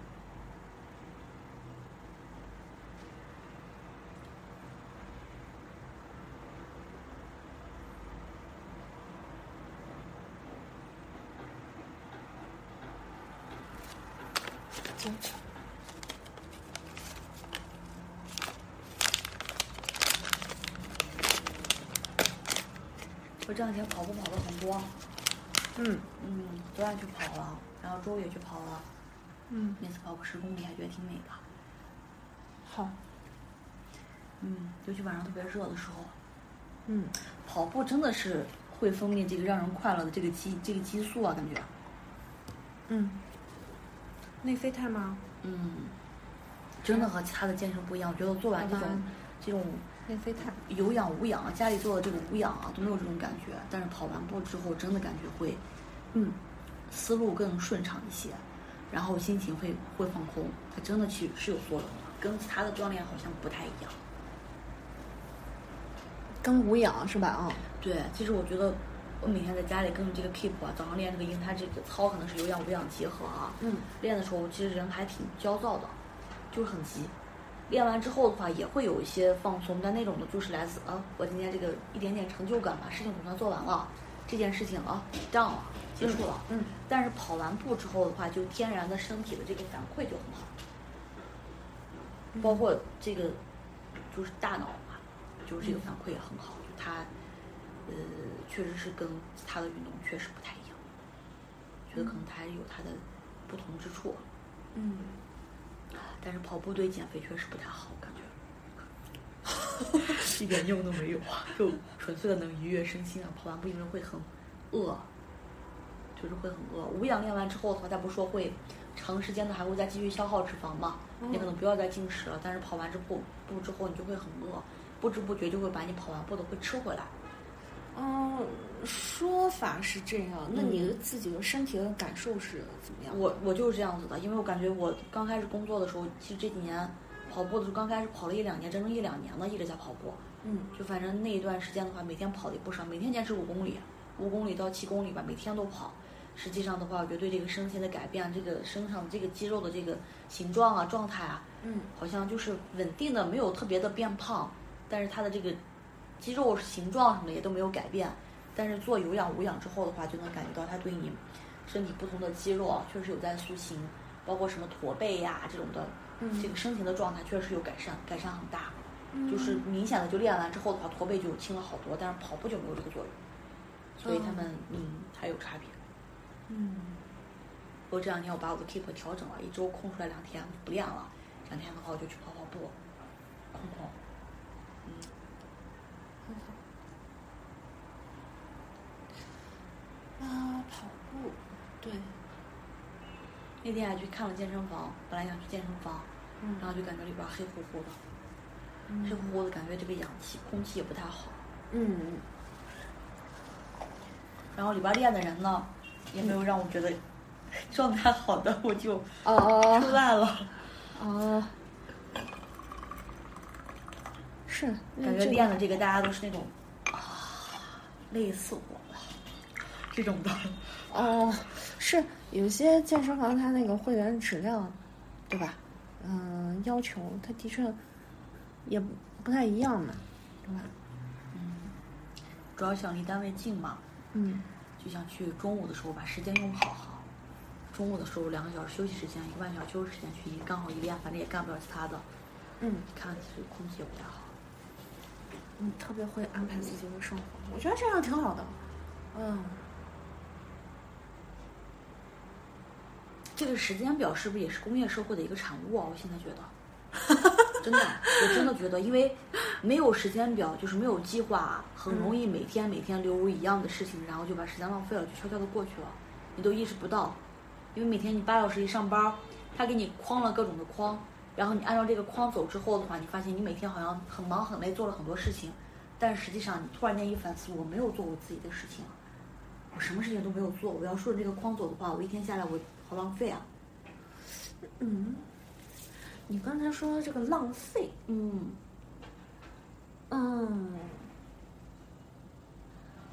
我这两天跑步跑的很多，嗯嗯，昨晚去跑了，然后中午也去跑了，嗯，每次跑个十公里，还觉得挺美的。好，嗯，尤其晚上特别热的时候，嗯跑步真的是会分泌这个让人快乐的这个激这个激素啊，感觉。嗯，内啡肽吗？嗯，真的和其他的健身不一样。我觉得做完这种这种内啡肽。有氧无氧啊，家里做的这个无氧啊，都没有这种感觉。但是跑完步之后，真的感觉会，嗯，思路更顺畅一些，然后心情会会放空，它真的其实是有作用的，跟其他的锻炼好像不太一样。跟无氧是吧？啊，对，其实我觉得我每天在家里跟着这个 Keep 啊，早上练这个，因为它这个操可能是有氧无氧结合啊。嗯，练的时候其实人还挺焦躁的，就是很急。练完之后的话，也会有一些放松，但那种的就是来自啊，我今天这个一点点成就感吧，事情总算做完了，这件事情啊 done 了，结束了。嗯，但是跑完步之后的话，就天然的身体的这个反馈就很好，包括这个就是大脑嘛，就是这个反馈也很好，就它呃确实是跟其他的运动确实不太一样，觉得可能它还有它的不同之处，嗯，但是跑步对减肥确实不太好，感觉。一点用都没有啊，就纯粹的能愉悦身心啊。跑完步因为会很饿，就是会很饿。无氧练完之后的话，再不是说会长时间的还会再继续消耗脂肪嘛？你可能不要再进食了，但是跑完之后步之后你就会很饿，不知不觉就会把你跑完步的会吃回来。嗯，说法是这样，那嗯你自己的身体的感受是怎么样？我我就是这样子的，因为我感觉我刚开始工作的时候，其实这几年跑步的时候，刚开始跑了一两年，整整一两年了，一直在跑步。嗯就反正那一段时间的话，每天跑的也不少，每天坚持五公里，五公里到七公里吧，每天都跑。实际上的话，我觉得对这个身心的改变，这个身上的这个肌肉的这个形状啊、状态啊，嗯好像就是稳定的，没有特别的变胖，但是它的这个肌肉形状什么的也都没有改变。但是做有氧无氧之后的话，就能感觉到它对你身体不同的肌肉啊，确实有在塑形，包括什么驼背呀、这种的，嗯这个身形的状态确实有改善，改善很大。嗯就是明显的就练完之后的话，驼背就轻了好多，但是跑步就没有这个作用，所以他们嗯还有差别。嗯不过这两天我把我的 keep 调整了，一周空出来两天不练了，两天的话我就去跑跑步，空空。啊，跑步，对，那天还去看了健身房，本来想去健身房，嗯。然后就感觉里边黑乎乎的，嗯。黑乎乎的感觉这个氧气空气也不太好。嗯然后里边练的人呢，也没有让我觉得 状态好的，我就哦出来了。哦，是感觉练的这个大家都是那种啊，累死我。了，这种的。哦，是有些健身房它那个会员质量，对吧？嗯、要求它的确也不不太一样嘛，对吧？嗯主要想离单位近嘛，嗯就想去中午的时候把时间用好好。中午的时候两个小时休息时间，一个半小时休息时间去一刚好一练，反正也干不了其他的。嗯，看其实空气也不太好。你特别会安排自己的生活，我觉得这样挺好的。嗯，这个时间表是不是也是工业社会的一个产物啊？我现在觉得，真的，我真的觉得，因为没有时间表，就是没有计划，很容易每天每天流一样的事情，然后就把时间浪费了，就悄悄的过去了，你都意识不到。因为每天你八小时一上班，他给你框了各种的框，然后你按照这个框走之后的话，你发现你每天好像很忙很累，做了很多事情，但实际上你突然间一反思，我没有做我自己的事情，我什么事情都没有做，我要顺着这个框走的话，我一天下来我好浪费啊。嗯，你刚才说这个浪费，嗯，嗯，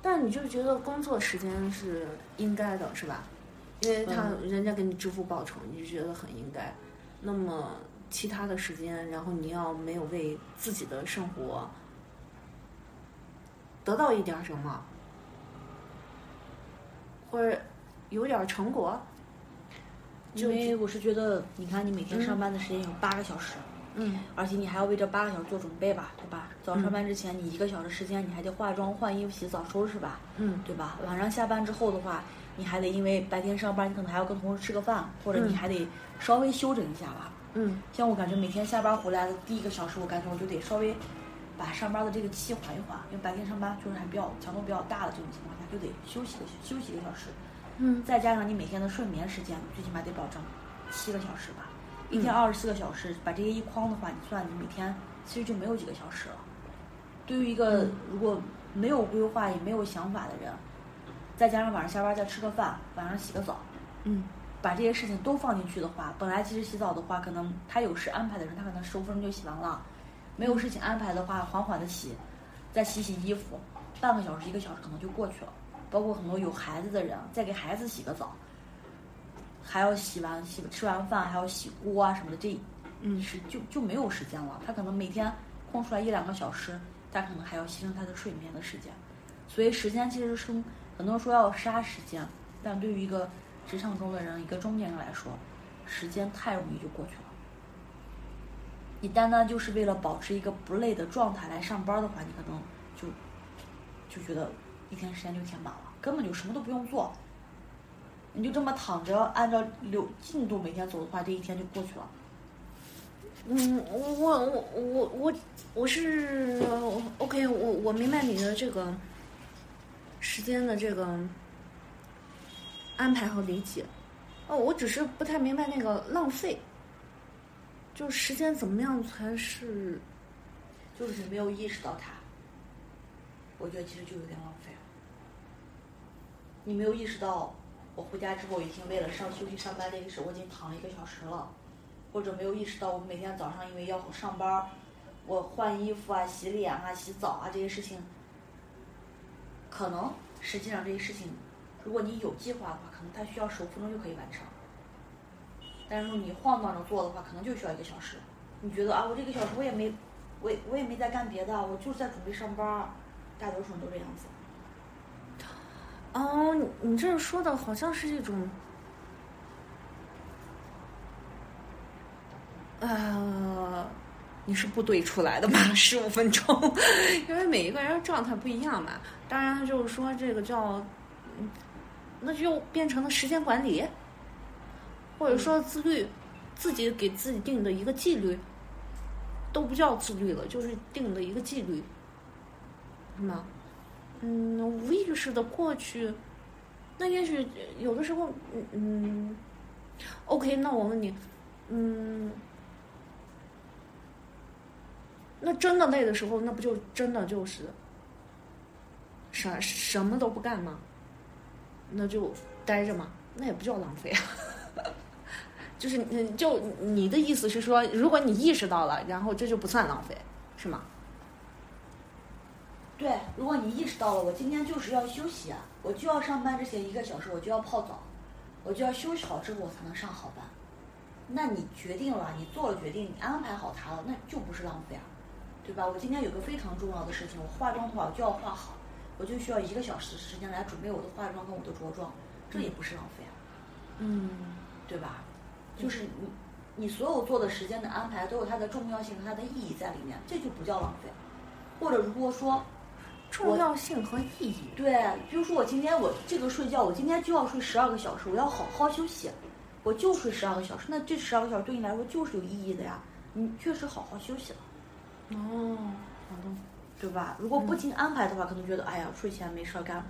但你就觉得工作时间是应该的，是吧？因为他、人家给你支付报酬，你就觉得很应该。那么其他的时间，然后你要没有为自己的生活得到一点什么，或者有点成果，因为我是觉得，你看你每天上班的时间有八个小时，嗯而且你还要为这八个小时做准备吧，对吧？早上班之前你一个小时时间，你还得化妆、换衣服、洗澡、收拾吧，嗯对吧？晚上下班之后的话，你还得因为白天上班，你可能还要跟同事吃个饭，或者你嗯还得稍微休整一下吧。嗯像我感觉每天下班回来的第一个小时，我感觉我就得稍微把上班的这个气缓一缓，因为白天上班就是还比较强度比较大的这种情况下，就得休息个休息一个小时。嗯再加上你每天的睡眠时间，最起码得保证七个小时吧。一天二十四个小时，把这些一框的话，你算你每天其实就没有几个小时了。对于一个如果没有规划也没有想法的人，再加上晚上下班再吃个饭，晚上洗个澡，嗯把这些事情都放进去的话，本来其实洗澡的话，可能他有事安排的人，他可能十五分钟就洗完了；没有事情安排的话，缓缓的洗，再洗洗衣服，半个小时一个小时可能就过去了。包括很多有孩子的人，再给孩子洗个澡，还要洗完洗吃完饭还要洗锅啊什么的，这嗯是就就没有时间了。他可能每天空出来一两个小时，他可能还要牺牲他的睡眠的时间。所以时间其实是很多人说要杀时间，但对于一个职场中的人，一个中年人来说，时间太容易就过去了。你单单就是为了保持一个不累的状态来上班的话，你可能就就觉得一天时间就填满了，根本就什么都不用做，你就这么躺着，按照流进度每天走的话，这一天就过去了。嗯，我我我我我我是 OK，我我明白你的这个时间的这个安排和理解。哦，我只是不太明白那个浪费，就时间怎么样才是就是你没有意识到它。我觉得其实就有点浪费了。你没有意识到，我回家之后已经为了上休息上班这个事，我已经躺了一个小时了，或者没有意识到我每天早上因为要上班，我换衣服啊、洗脸啊、洗澡啊这些事情，可能实际上这些事情，如果你有计划的话，可能它需要十五分钟就可以完成。但是你晃荡着做的话，可能就需要一个小时。你觉得啊，我这个小时我也没，我也我也没在干别的，我就是在准备上班。大多数人都这样子。哦，你你这说的好像是一种，呃，你是部队出来的吧？十五分钟，因为每一个人状态不一样嘛。当然，就是说这个叫，嗯，那就变成了时间管理，或者说自律，自己给自己定的一个纪律，都不叫自律了，就是定的一个纪律，是吗？嗯，无意识的过去，那也许有的时候，嗯嗯，OK，那我问你，嗯，那真的累的时候，那不就真的就是啥什么都不干吗？那就待着嘛，那也不叫浪费啊。就是，嗯，就你的意思是说，如果你意识到了，然后这就不算浪费，是吗？对，如果你意识到了，我今天就是要休息啊，我就要上班之前一个小时我就要泡澡，我就要休息好之后我才能上好班。那你决定了，你做了决定，你安排好它了，那就不是浪费啊，对吧？我今天有个非常重要的事情，我化妆的话我就要化好，我就需要一个小时的时间来准备我的化妆跟我的着装，这也不是浪费啊，嗯，对吧？就是你你所有做的时间的安排都有它的重要性和它的意义在里面，这就不叫浪费。或者如果说重要性和意义。对，比如说我今天我这个睡觉，我今天就要睡十二个小时，我要好好休息，我就睡十二个小时，那这十二个小时对你来说就是有意义的呀，你确实好好休息了，哦，好的。对吧？如果不经安排的话，可能觉得哎呀睡前没事儿干，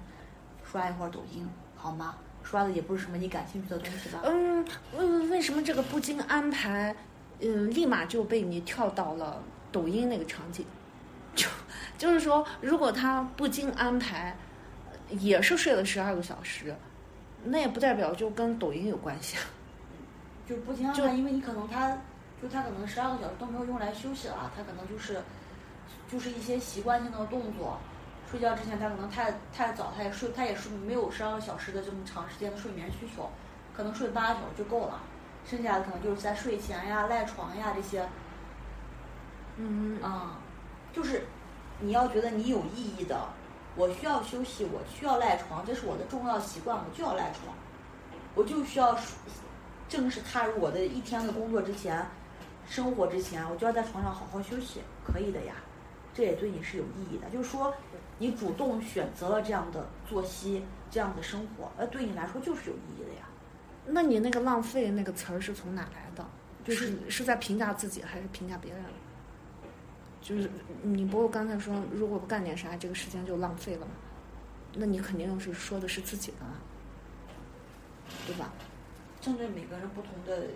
刷一会儿抖音好吗？刷的也不是什么你感兴趣的东西吧？嗯，为为什么这个不经安排，嗯，立马就被你跳到了抖音那个场景？就 就是说，如果他不经安排，也是睡了十二个小时，那也不代表就跟抖音有关系啊。就不经安排，因为你可能他，就他可能十二个小时都没有用来休息了，他可能就是，就是一些习惯性的动作。睡觉之前他可能太太早，他也睡，他也是没有十二个小时的这么长时间的睡眠需求，可能睡八个小时就够了，剩下的可能就是在睡前呀、赖床呀这些，嗯啊、就是你要觉得你有意义的，我需要休息，我需要赖床，这是我的重要习惯，我就要赖床，我就需要正式踏入我的一天的工作之前，生活之前，我就要在床上好好休息，可以的呀，这也对你是有意义的，就是说你主动选择了这样的作息，这样的生活，呃，对你来说就是有意义的呀。那你那个浪费那个词儿是从哪来的？就是是在评价自己还是评价别人？就是你不过刚才说，如果不干点啥，这个时间就浪费了嘛？那你肯定是说的是自己的啊，对吧？针对每个人不同的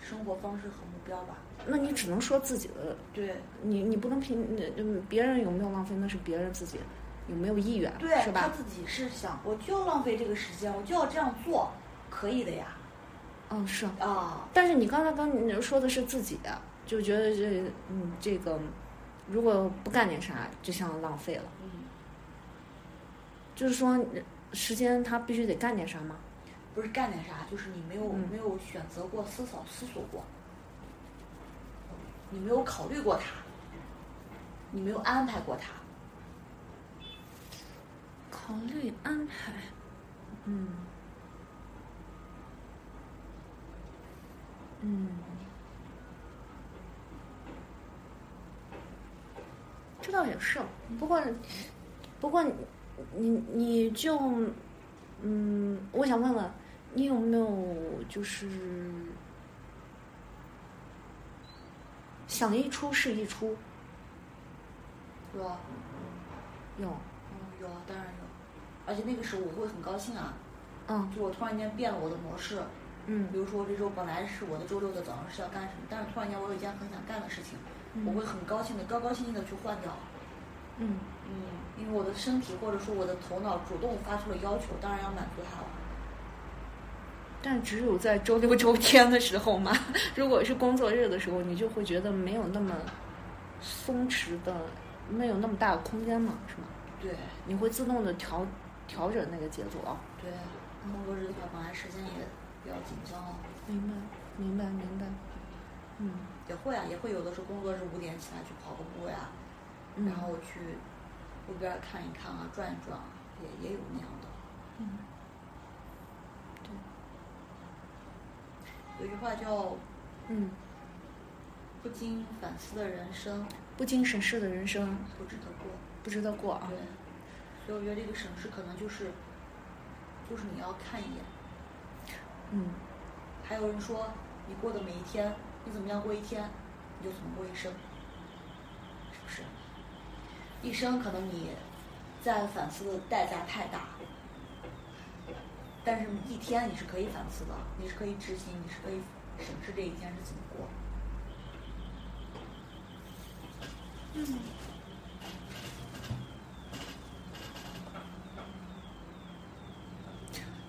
生活方式和目标吧。那你只能说自己的，对你你不能评嗯别人有没有浪费，那是别人自己有没有意愿，对，是吧？他自己是想，我就要浪费这个时间，我就要这样做，可以的呀。嗯，是。啊，但是你刚才刚你说的是自己，就觉得这嗯这个如果不干点啥，就像浪费了。嗯，就是说时间他必须得干点啥吗？不是干点啥，就是你没有、嗯。没有选择过、思考、思索过，你没有考虑过他，你没有安排过他。考虑安排，嗯，嗯，这倒也是。不过，不过你你你就，嗯，我想问问，你有没有就是想一出是一出？有啊，有，嗯，有啊，当然有。而且那个时候我会很高兴啊，嗯就我突然间变了我的模式。嗯比如说这周本来是我的周六的早上是要干什么，但是突然间我有一件很想干的事情，嗯我会很高兴的、高高兴兴的去换掉。嗯嗯，嗯，因为我的身体或者说我的头脑主动发出了要求，当然要满足它了。但只有在周六周天的时候嘛，如果是工作日的时候，你就会觉得没有那么松弛的，没有那么大的空间嘛，是吗？对你会自动的调调整那个节奏啊。对，工作日的话，本来时间也比较紧张了，明白，明白，明白。嗯也会啊，也会有的时候工作日五点起来去跑个步呀，嗯然后去路边看一看啊，转一转啊，也也有那样的。嗯，对有句话叫嗯，“不经反思的人生不经审视的人生不值得过不值得过”。啊。对，所以我觉得这个审视可能就是，就是你要看一眼。嗯还有人说，你过的每一天，你怎么样过一天，你就怎么过一生，是不是？一生可能你在反思的代价太大，但是一天你是可以反思的，你是可以执行，你是可以审视这一天是怎么过。嗯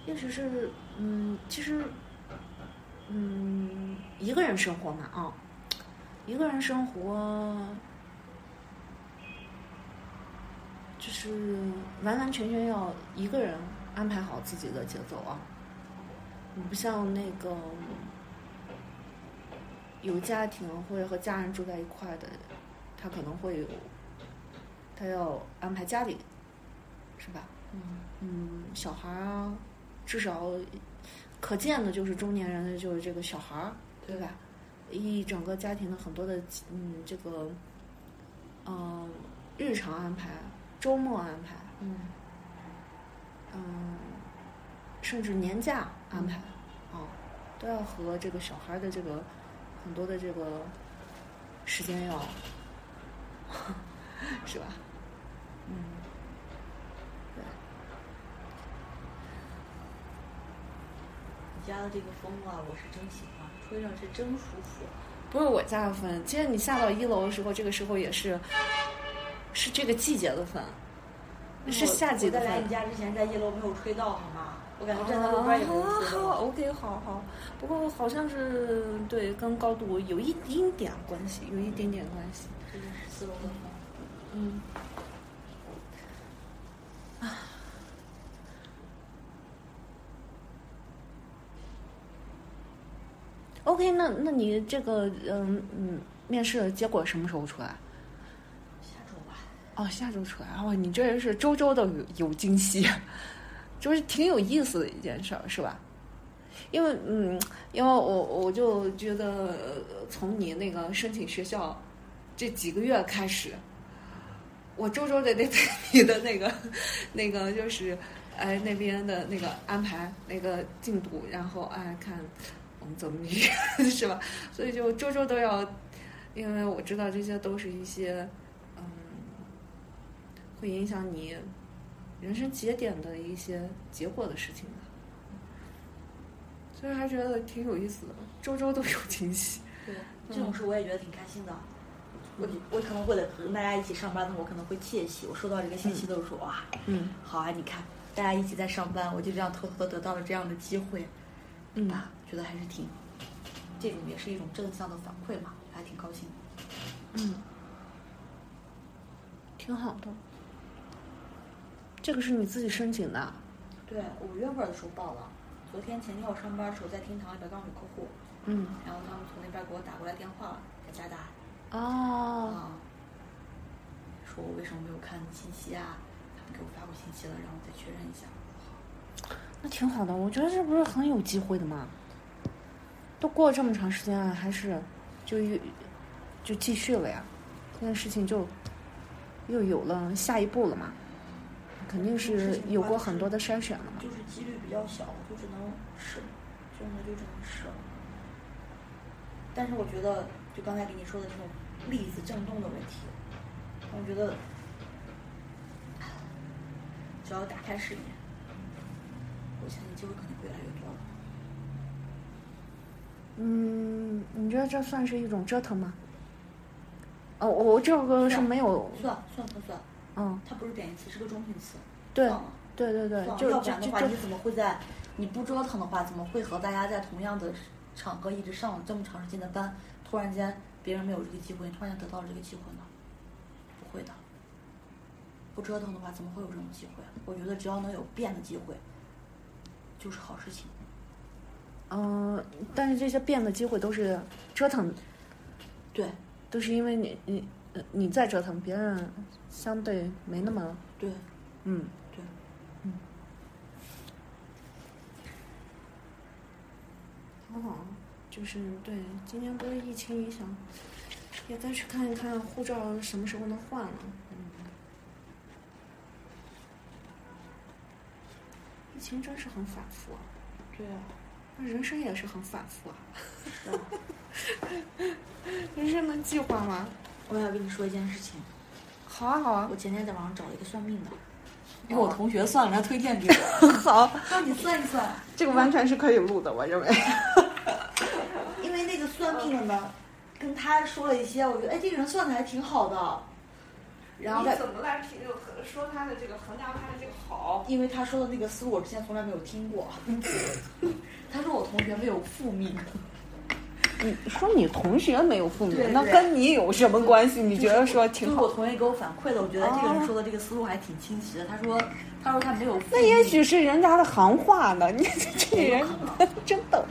也许是，嗯，其实，嗯，一个人生活嘛，啊，一个人生活，就是完完全全要一个人安排好自己的节奏啊，你不像那个有家庭或者和家人住在一块的，他可能会有，他要安排家里，是吧？嗯。嗯，小孩儿啊，至少可见的就是中年人的就是这个小孩儿，对吧？一整个家庭的很多的嗯这个嗯、日常安排、周末安排，嗯嗯，甚至年假安排，啊，都要和这个小孩的这个很多的这个时间要，是吧？嗯，对。你家的这个风啊，我是真喜欢，吹上是真舒服。不是我家的风，其实你下到一楼的时候，这个时候也是，是这个季节的风，是夏季的风我在来你。家之前，在一楼没有吹到，好吗？我感觉站在路边也没有啊好吹到。，OK，好好。不过好像是对跟高度有一丁点关系，有一丁点关系。这是十四楼的风。嗯。OK，那那你这个嗯嗯，面试的结果什么时候出来？下周吧。哦，下周出来。哦，你这是周周都有有惊喜，就是挺有意思的一件事儿，是吧？因为嗯，因为我我就觉得，呃从你那个申请学校这几个月开始，我周周得得 对你的那个那个就是，哎那边的那个安排那个进度，然后哎看我们怎么是吧？所以就周周都要，因为我知道这些都是一些嗯，会影响你人生节点的一些结果的事情吧。所以还觉得挺有意思的，周周都有惊喜。对，这种事我也觉得挺开心的。我我可能为了跟大家一起上班的，我可能会窃喜。我收到这个信息都是说哇，嗯好啊，你看大家一起在上班，我就这样偷偷的得到了这样的机会，嗯啊，觉得还是挺，这种也是一种正向的反馈嘛，还挺高兴。嗯，挺好的。这个是你自己申请的？对，五月份的时候报了，昨天前天我上班的时候在厅堂里边刚有客户，嗯。然后他们从那边给我打过来电话了，在加拿大。哦。啊，说我为什么没有看信息啊？他们给我发过信息了，让我再确认一下。那挺好的，我觉得这不是很有机会的吗？都过了这么长时间了，还是就又就继续了呀？这件事情就又有了下一步了嘛？肯定是有过很多的筛选了嘛。就是几率比较小，就只能试，真的就只能试了。但是我觉得，就刚才给你说的这种粒子振动的问题，我觉得只要打开视野，我相信机会肯定会越来越多的。嗯，你觉得这算是一种折腾吗？哦，我这个是没有，算算不算？嗯，它不是贬义词，是个中性词。对对对对，要不然的话，你怎么会在你不折腾的话，怎么会和大家在同样的场合一直上了这么长时间的班，突然间别人没有这个机会，你突然间得到了这个机会呢？不会的。不折腾的话，怎么会有这种机会？我觉得只要能有变的机会，就是好事情。嗯、但是这些变的机会都是折腾，对。都是因为你你呃你在折腾，别人相对没那么对。嗯。对，挺好。就是对，今年不是疫情影响，也再去看一看护照什么时候能换了。嗯，疫情真是很反复啊，对啊，人生也是很反复啊。人生能计划吗？我要跟你说一件事情，好啊，好啊我，前天在网上找了一个算命的，给我同学算了，他推荐给我，好，让你算一算。这个完全是可以录的，我认为。因为那个算命的呢，跟他说了一些，我觉得哎，这个人算的还挺好的。然后他，么来评说他的这个衡量他的这个好？因为他说的那个思路，我之前从来没有听过。他说我同学没有负命，你说你同学没有父母对，对那跟你有什么关系？你觉得说挺好就是我？同学给我反馈的，我觉得这个人说的这个思路还挺清晰的。他说，他说他没有复那，也许是人家的行话呢。你 这人真逗。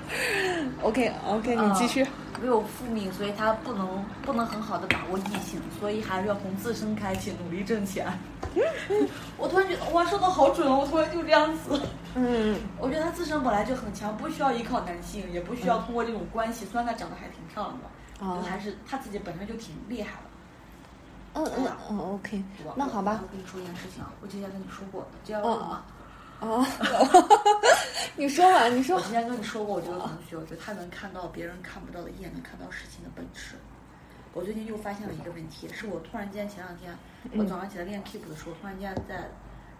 OK OK，你继续。没有复命，所以他不能不能很好的把握异性，所以还是要从自身开启，努力挣钱。我突然觉得哇，说的好准哦！我突然就这样子。嗯 我觉得他自身本来就很强，不需要依靠男性，也不需要通过这种关系。虽然他长得还挺漂亮的，我觉得还是他自己本身就挺厉害的。嗯嗯嗯，OK，那好吧我。跟你说一件事情啊，我之前跟你说过，这要问吗？啊，你说吧，你说我。之前跟你说过，我这个同学，我觉得他能看到别人看不到的一眼，能看到事情的本质。我最近又发现了一个问题，是我突然间前两天，我早上起来练 Keep 的时候，突然间在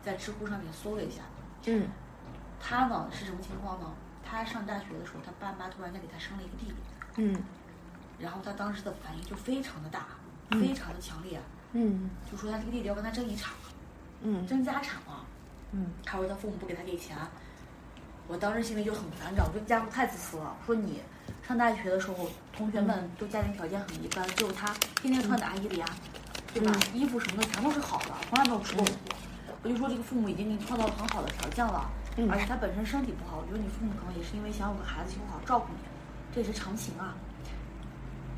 在知乎上面搜了一下，嗯他呢是什么情况呢？他上大学的时候，他爸妈突然间给他生了一个弟弟，嗯然后他当时的反应就非常的大，非常的强烈，嗯就说他这个弟弟要跟他争遗产，嗯争家产了。嗯他说他父母不给他给钱，我当时心里就很反感，我说家父太自私了。说你上大学的时候，同学们都家庭条件很一般，只有他天天穿的阿依莲，对吧？衣服什么的全都是好的，从来没有出过国。我就说这个父母已经给你创造了很好的条件了，嗯而且他本身身体不好，我觉得你父母可能也是因为想有个孩子就好照顾你，这也是常情啊。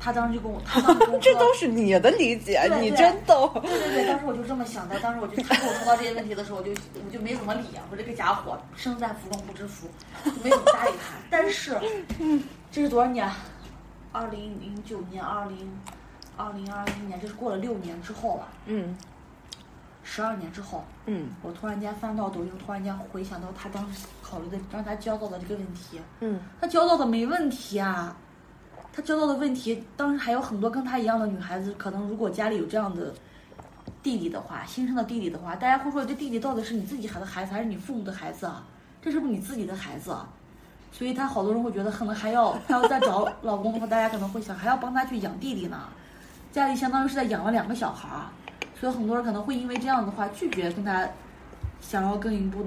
他当时就跟我，他当时跟我 这都是你的理解，你真逗。对对对，当时我就这么想的。当时我就他跟我说到这些问题的时候，我就我就没怎么理啊。我这个家伙生在福中不知福，就没怎么搭理他。但是，这是多少年？二零零九年，二零二零二一年，这是过了六年之后了，嗯十二年之后，嗯我突然间翻到抖音，突然间回想到他当时考虑的让他焦躁的这个问题，嗯他焦躁的没问题啊，他交到的问题，当时还有很多跟他一样的女孩子，可能如果家里有这样的弟弟的话，新生的弟弟的话，大家会说这弟弟到底是你自己孩的孩子还是你父母的孩子啊？这是不是你自己的孩子啊？所以他好多人会觉得可能还要还要再找老公的话，大家可能会想还要帮他去养弟弟呢，家里相当于是在养了两个小孩儿，所以很多人可能会因为这样的话拒绝跟他想要更一步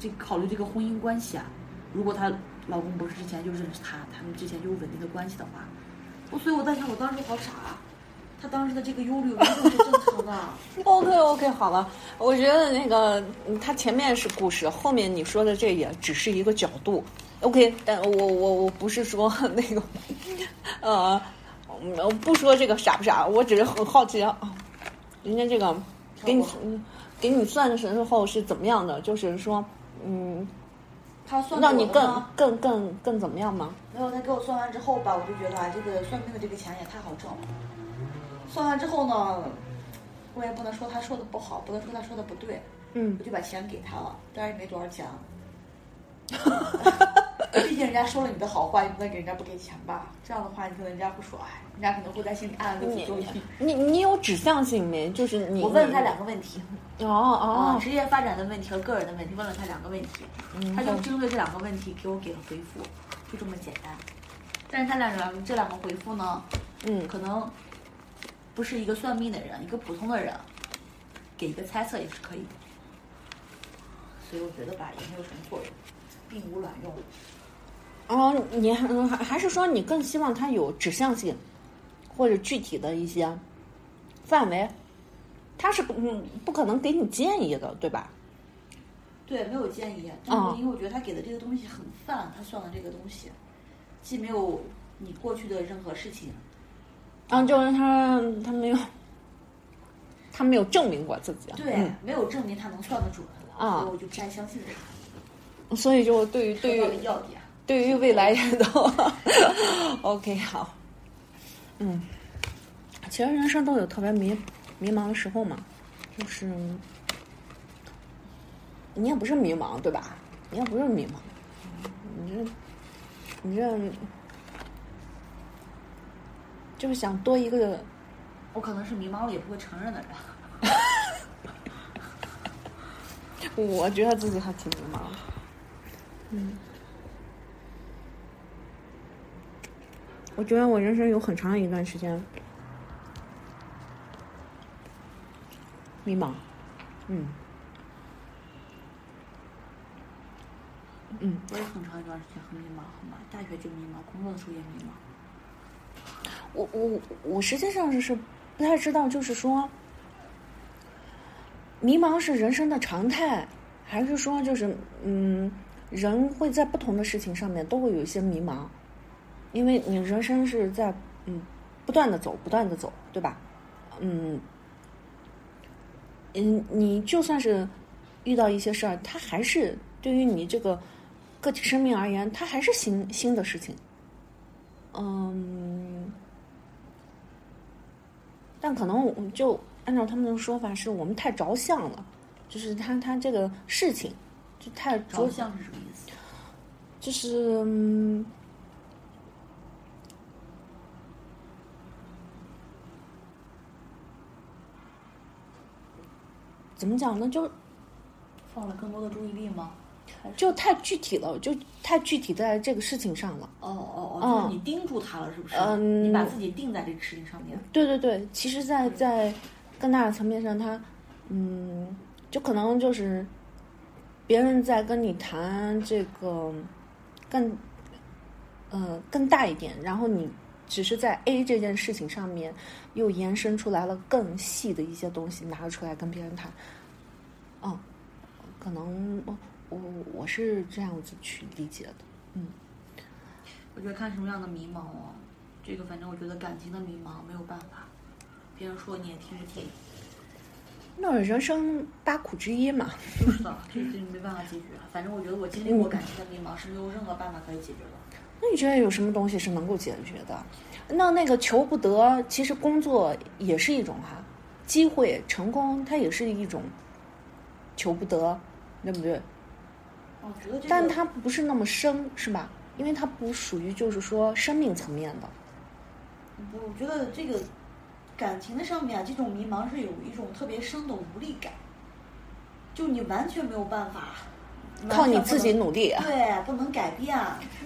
这考虑这个婚姻关系啊。如果他老公不是之前就认识他，他们之前就有稳定的关系的话，我所以我在想，我当时好傻啊。他当时的这个忧虑完全是正常的。OK OK，好了，我觉得那个嗯他前面是故事，后面你说的这也只是一个角度。OK，但我我我不是说 那个，呃，嗯我不说这个傻不傻，我只是很好奇啊，人家这个给你给你算的时候是怎么样的？就是说，嗯，他算让你更更更更怎么样吗？没有，他给我算完之后吧，我就觉得啊，这个算命的这个钱也太好挣了。算完之后呢，我也不能说他说的不好，不能说他说的不对，嗯我就把钱给他了，但是也没多少钱啊。毕竟人家说了你的好话，你不能给人家不给钱吧？这样的话，你可能人家会说，哎，人家可能会在心里暗暗的诅咒你。你你有指向性没？就是你我问了他两个问题，哦啊，哦，职业发展的问题和个人的问题，问了他两个问题，嗯他就针对这两个问题给我给了回复，就这么简单。但是他两个这两个回复呢，嗯可能不是一个算命的人，一个普通的人给一个猜测也是可以的。所以我觉得吧，也没有什么作用，并无卵用。哦，你还还还是说你更希望它有指向性，或者具体的一些范围？它是不嗯不可能给你建议的，对吧？对，没有建议，但啊是因为我觉得他给的这个东西很泛，他算的这个东西，既没有你过去的任何事情，啊，就是他他没有，他没有证明过自己。对，嗯没有证明他能算得准，啊所以我就不太相信他。所以就对于对于要点，对于未来也都 OK 好，嗯，其实人生都有特别迷迷茫的时候嘛，就是你也不是迷茫对吧？你也不是迷茫，你这你这就是想多一个我可能是迷茫了也不会承认的人。我觉得自己还挺迷茫的。嗯，我觉得我人生有很长一段时间迷茫。嗯嗯，我也很长一段时间很迷茫，很忙，大学就迷茫，工作的时候也迷茫。我我我实际上是是不太知道，就是说，迷茫是人生的常态，还是说就是嗯，人会在不同的事情上面都会有一些迷茫，因为你人生是在嗯不断的走，不断的走，对吧？嗯嗯，你就算是遇到一些事儿，它还是对于你这个个体生命而言，它还是新新的事情。嗯，但可能就按照他们的说法，是我们太着相了，就是他他这个事情就太着着相是什么意思？就是嗯，怎么讲呢？就放了更多的注意力吗？就太具体了，就太具体在这个事情上了。哦哦哦，嗯就是你盯住他了，是不是？嗯你把自己定在这个事情上面。对对对，其实在，在更大的层面上，他，嗯，就可能就是别人在跟你谈这个更，呃，更大一点，然后你只是在 A 这件事情上面又延伸出来了更细的一些东西，拿出来跟别人谈。哦，可能我我我是这样子去理解的。嗯我觉得看什么样的迷茫哦，这个反正我觉得感情的迷茫没有办法，别人说你也听不进，那人生八苦之一嘛。就是的，这这没办法解决。反正我觉得我经历过感情的迷茫是没有任何办法可以解决的。那你觉得有什么东西是能够解决的？那那个求不得，其实工作也是一种哈，机会成功它也是一种求不得，对不对？我觉得这个，但它不是那么深，是吧？因为它不属于就是说生命层面的。不，我觉得这个感情的上面啊，这种迷茫是有一种特别深的无力感，就你完全没有办法，靠你自己努力啊对，不能改变。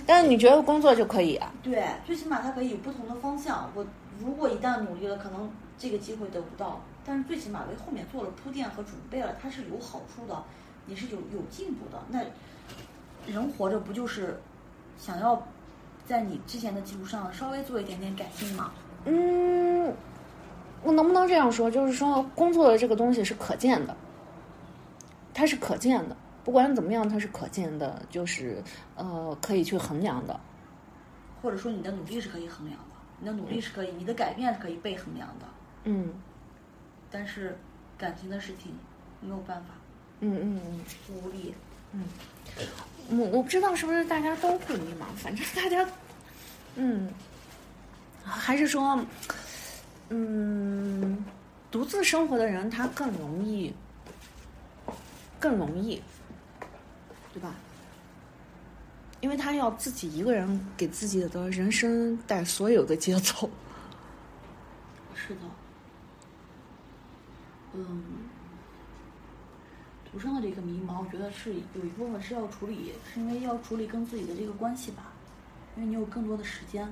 但是你觉得工作就可以啊？对，最起码它可以有不同的方向。我如果一旦努力了，可能这个机会得不到，但是最起码为后面做了铺垫和准备了，它是有好处的，你是有有进步的。那人活着不就是想要在你之前的基础上稍微做一点点改进吗？嗯，我能不能这样说？就是说，工作的这个东西是可见的，它是可见的，不管怎么样，它是可见的，就是呃，可以去衡量的。或者说你的努力是可以衡量的，你的努力是可以，你的改变是可以被衡量的，嗯但是感情的事情没有办法，嗯嗯嗯。无力。嗯我我不知道是不是大家都会迷茫，反正大家，嗯，还是说，嗯，独自生活的人他更容易，更容易，对吧？因为他要自己一个人给自己的人生带所有的节奏。是的，嗯，独生的这个迷茫，我觉得是有一部分是要处理，是因为要处理跟自己的这个关系吧，因为你有更多的时间，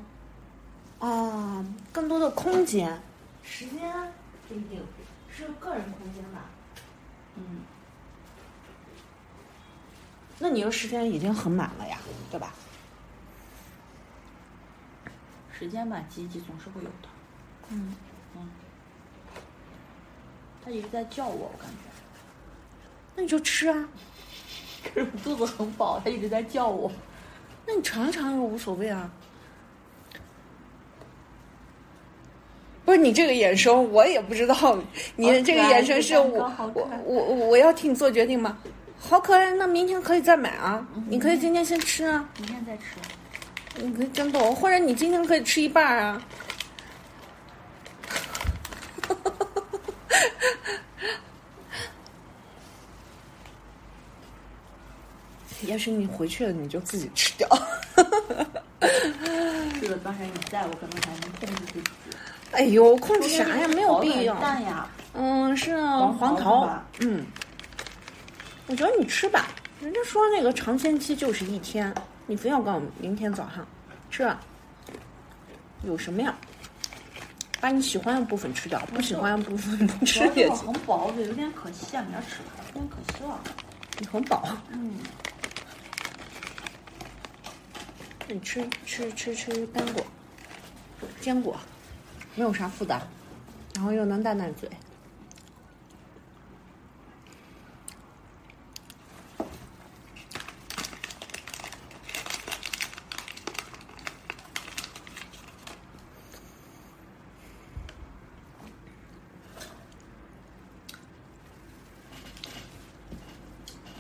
啊，更多的空间，时间不一定是个人空间吧？嗯，那你的时间已经很满了呀，对吧？时间吧，挤一挤总是会有的。嗯嗯，他一直在叫我，我感觉。那你就吃啊，可是我肚子很饱，他一直在叫我。那你尝一尝又无所谓啊。不是你这个眼神，我也不知道，你的这个眼神是我我我我我要替你做决定吗？好可爱，那明天可以再买啊，你可以今天先吃啊，明天再吃。你可以真逗，或者你今天可以吃一半儿啊。要是你回去了，你就自己吃掉。这个刚才你在，我可能还能控制住。哎呦，控制啥呀？没有必要。淡呀。嗯，是啊，黄黄桃。嗯，我觉得你吃吧。人家说那个尝鲜期就是一天，你非要告诉我明天早上吃啊，有什么呀？把你喜欢的部分吃掉，不喜欢的部分不吃主要是我也行。很饱，我觉得有点可惜啊，明儿吃了，有点可惜了。你很饱，嗯，那你吃吃吃吃干果、坚果，没有啥负担，然后又能淡淡嘴。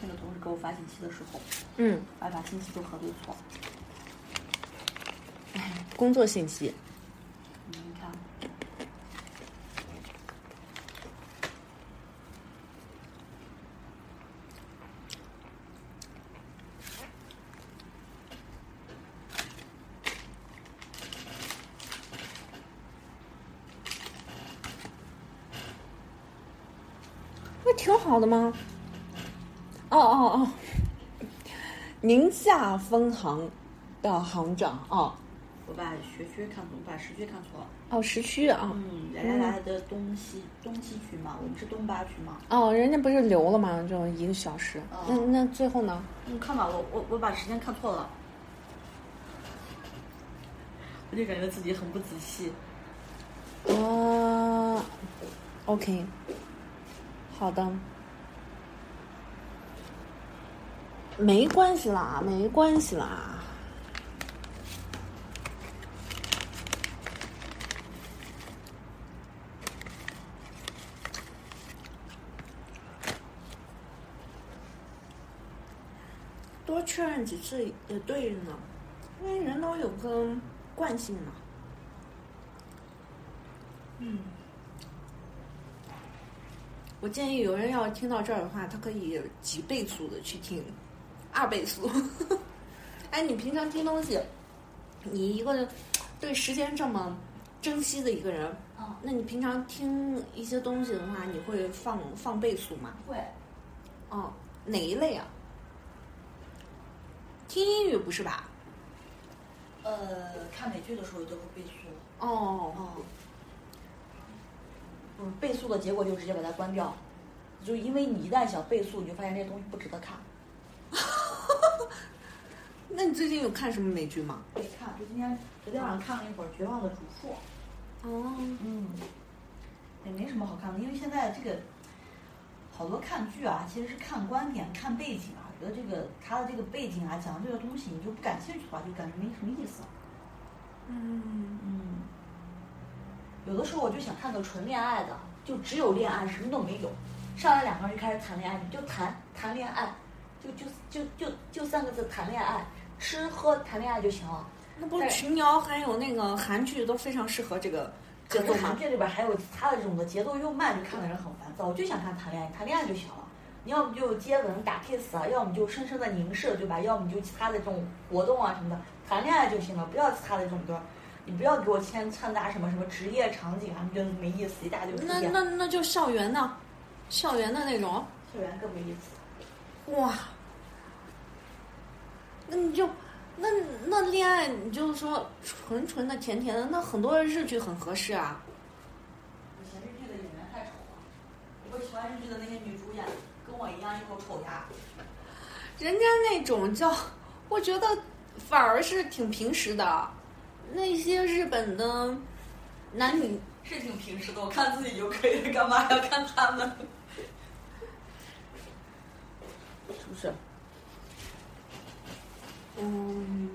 那个同事给我发信息的时候，嗯，我还把信息都核对错。工作信息，嗯，你看，不挺好的吗？哦哦哦，宁夏分行的行长哦我把学区看错，我把时区看错了。哦时区啊嗯，原来来的东西东西区嘛，我们是东八区嘛。哦，人家不是留了吗？就一个小时。哦那那最后呢？你看吧，我我我把时间看错了，我就感觉自己很不仔细。啊，OK，好的，没关系啦，没关系啦。多确认几次也对着呢，因为人都有个惯性嘛。嗯，我建议有人要听到这儿的话，他可以几倍速的去听，二倍速。哎，你平常听东西，你一个对时间这么珍惜的一个人，啊，那你平常听一些东西的话，你会放放倍速吗？会。哦，哪一类啊？听英语不是吧？呃，看美剧的时候都会倍速。哦，哦。嗯倍速的结果就直接把它关掉，就因为你一旦想倍速，你就发现这些东西不值得看。那你最近有看什么美剧吗？没看，就今天昨天晚上看了一会儿《绝望的主妇》。哦，嗯，也没什么好看的，因为现在这个好多看剧啊，其实是看观点、看背景啊。觉得这个他的这个背景啊，讲的这个东西，你就不感兴趣的话，就感觉没什么意思。嗯，嗯，有的时候我就想看个纯恋爱的，就只有恋爱，什么都没有。上来两个人就开始谈恋爱，你就谈谈恋爱，就就就就就三个字谈恋爱，吃喝谈恋爱就行了。那不是群聊还有那个韩剧都非常适合这个节奏韩剧里边还有他的这种的节奏又慢，就看的人很烦躁。我就想看谈恋爱，谈恋爱就行了。你要么就接吻打 kiss 啊，要么就深深的凝视，对吧？要么就其他的这种活动啊什么的，谈恋爱就行了，不要其他的这种的。你不要给我掺掺杂什么什么职业场景啊，你觉得没意思，一大堆那。那那就校园呢，校园的那种，校园更没意思。哇，那你就那那恋爱，你就是说纯纯的甜甜的，那很多日剧很合适啊。以前日剧的演员太丑了，不过其重爱日剧的那些女主演，跟我一样一口丑牙。人家那种叫，我觉得反而是挺平实的。那些日本的男女是挺平时的，我看自己就可以了，干嘛要看他们？是不是？嗯，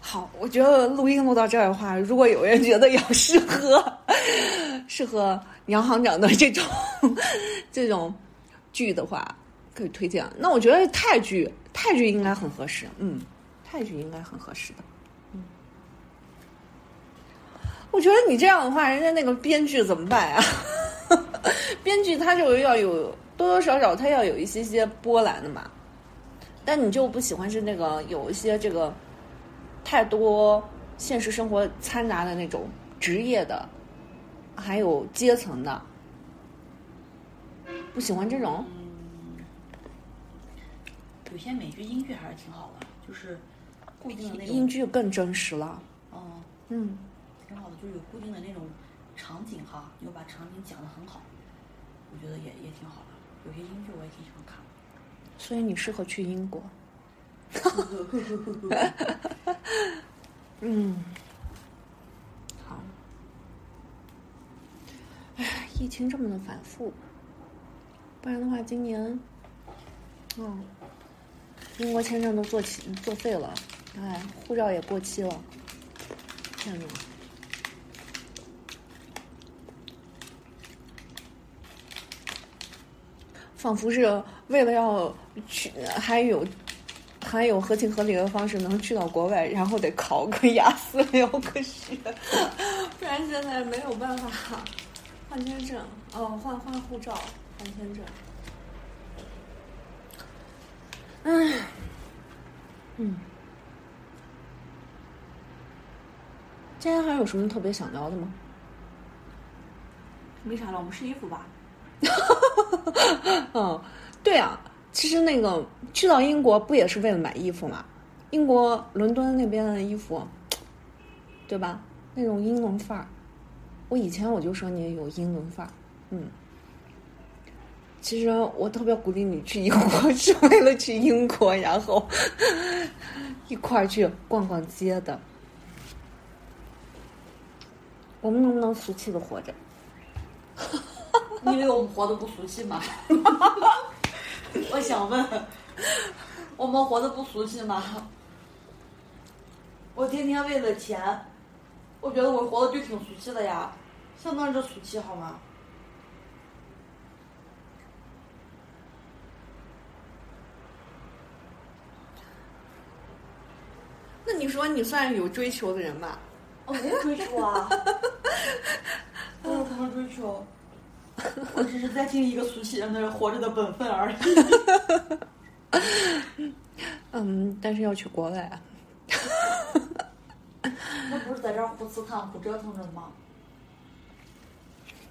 好，我觉得录音录到这儿的话，如果有人觉得要适合 适合杨行长的这种 这种剧的话，可以推荐。那我觉得泰剧泰剧应该很合适，嗯，泰剧应该很合适的。嗯，我觉得你这样的话，人家那个编剧怎么办呀？编剧他就要有多多少少他要有一些些波澜的嘛。但你就不喜欢是那个有一些这个太多现实生活掺杂的那种职业的，还有阶层的，不喜欢这种。嗯，有些美剧、英剧还是挺好的，就是固定的那种。英剧更真实了。哦，嗯，挺好的，就是有固定的那种场景哈，你又把场景讲得很好，我觉得也也挺好的。有些英剧我也挺喜欢。所以你适合去英国。嗯，好。哎，疫情这么的反复，不然的话，今年，嗯，英国签证都做起作废了，哎，护照也过期了，天呐。仿佛是为了要去，还有还有合情合理的方式能去到国外，然后得考个雅思留个学，不然现在没有办法换签证哦，换换护照换签证。唉，嗯，今天还有什么特别想聊的吗？没啥了，我们试衣服吧。嗯，对啊，其实那个去到英国不也是为了买衣服嘛？英国伦敦那边的衣服，对吧？那种英伦范儿，我以前我就说你有英伦范儿，嗯。其实我特别鼓励你去英国，是为了去英国，然后一块儿去逛逛街的。我们能不能俗气的活着？你以为我们活得不俗气吗？我想问，我们活得不俗气吗？我天天为了钱，我觉得我活的就挺俗气的呀，相当之俗气好吗？那你说你算是有追求的人吧？我没有追求啊，我有什么追求？我只是在尽一个俗气人的活着的本分而已。嗯，但是要去国外啊。那不是在这儿胡刺探、胡折腾着吗？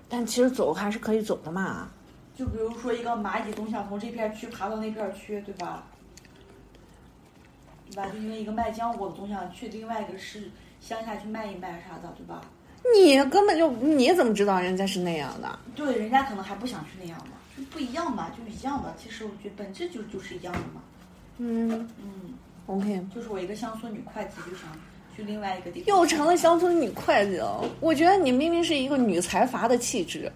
但其实走还是可以走的嘛。就比如说一个蚂蚁总想从这片区爬到那片区，对吧？对吧？就因为一个卖浆果的总想去另外一个市乡下去卖一卖啥的，对吧？你根本就你怎么知道人家是那样的？对，人家可能还不想去那样嘛，就不一样嘛，就一样的。其实我觉得本质就就是一样的嘛。嗯嗯，，OK，就是我一个乡村女会计就想去另外一个地方，又成了乡村女会计了。我觉得你明明是一个女财阀的气质。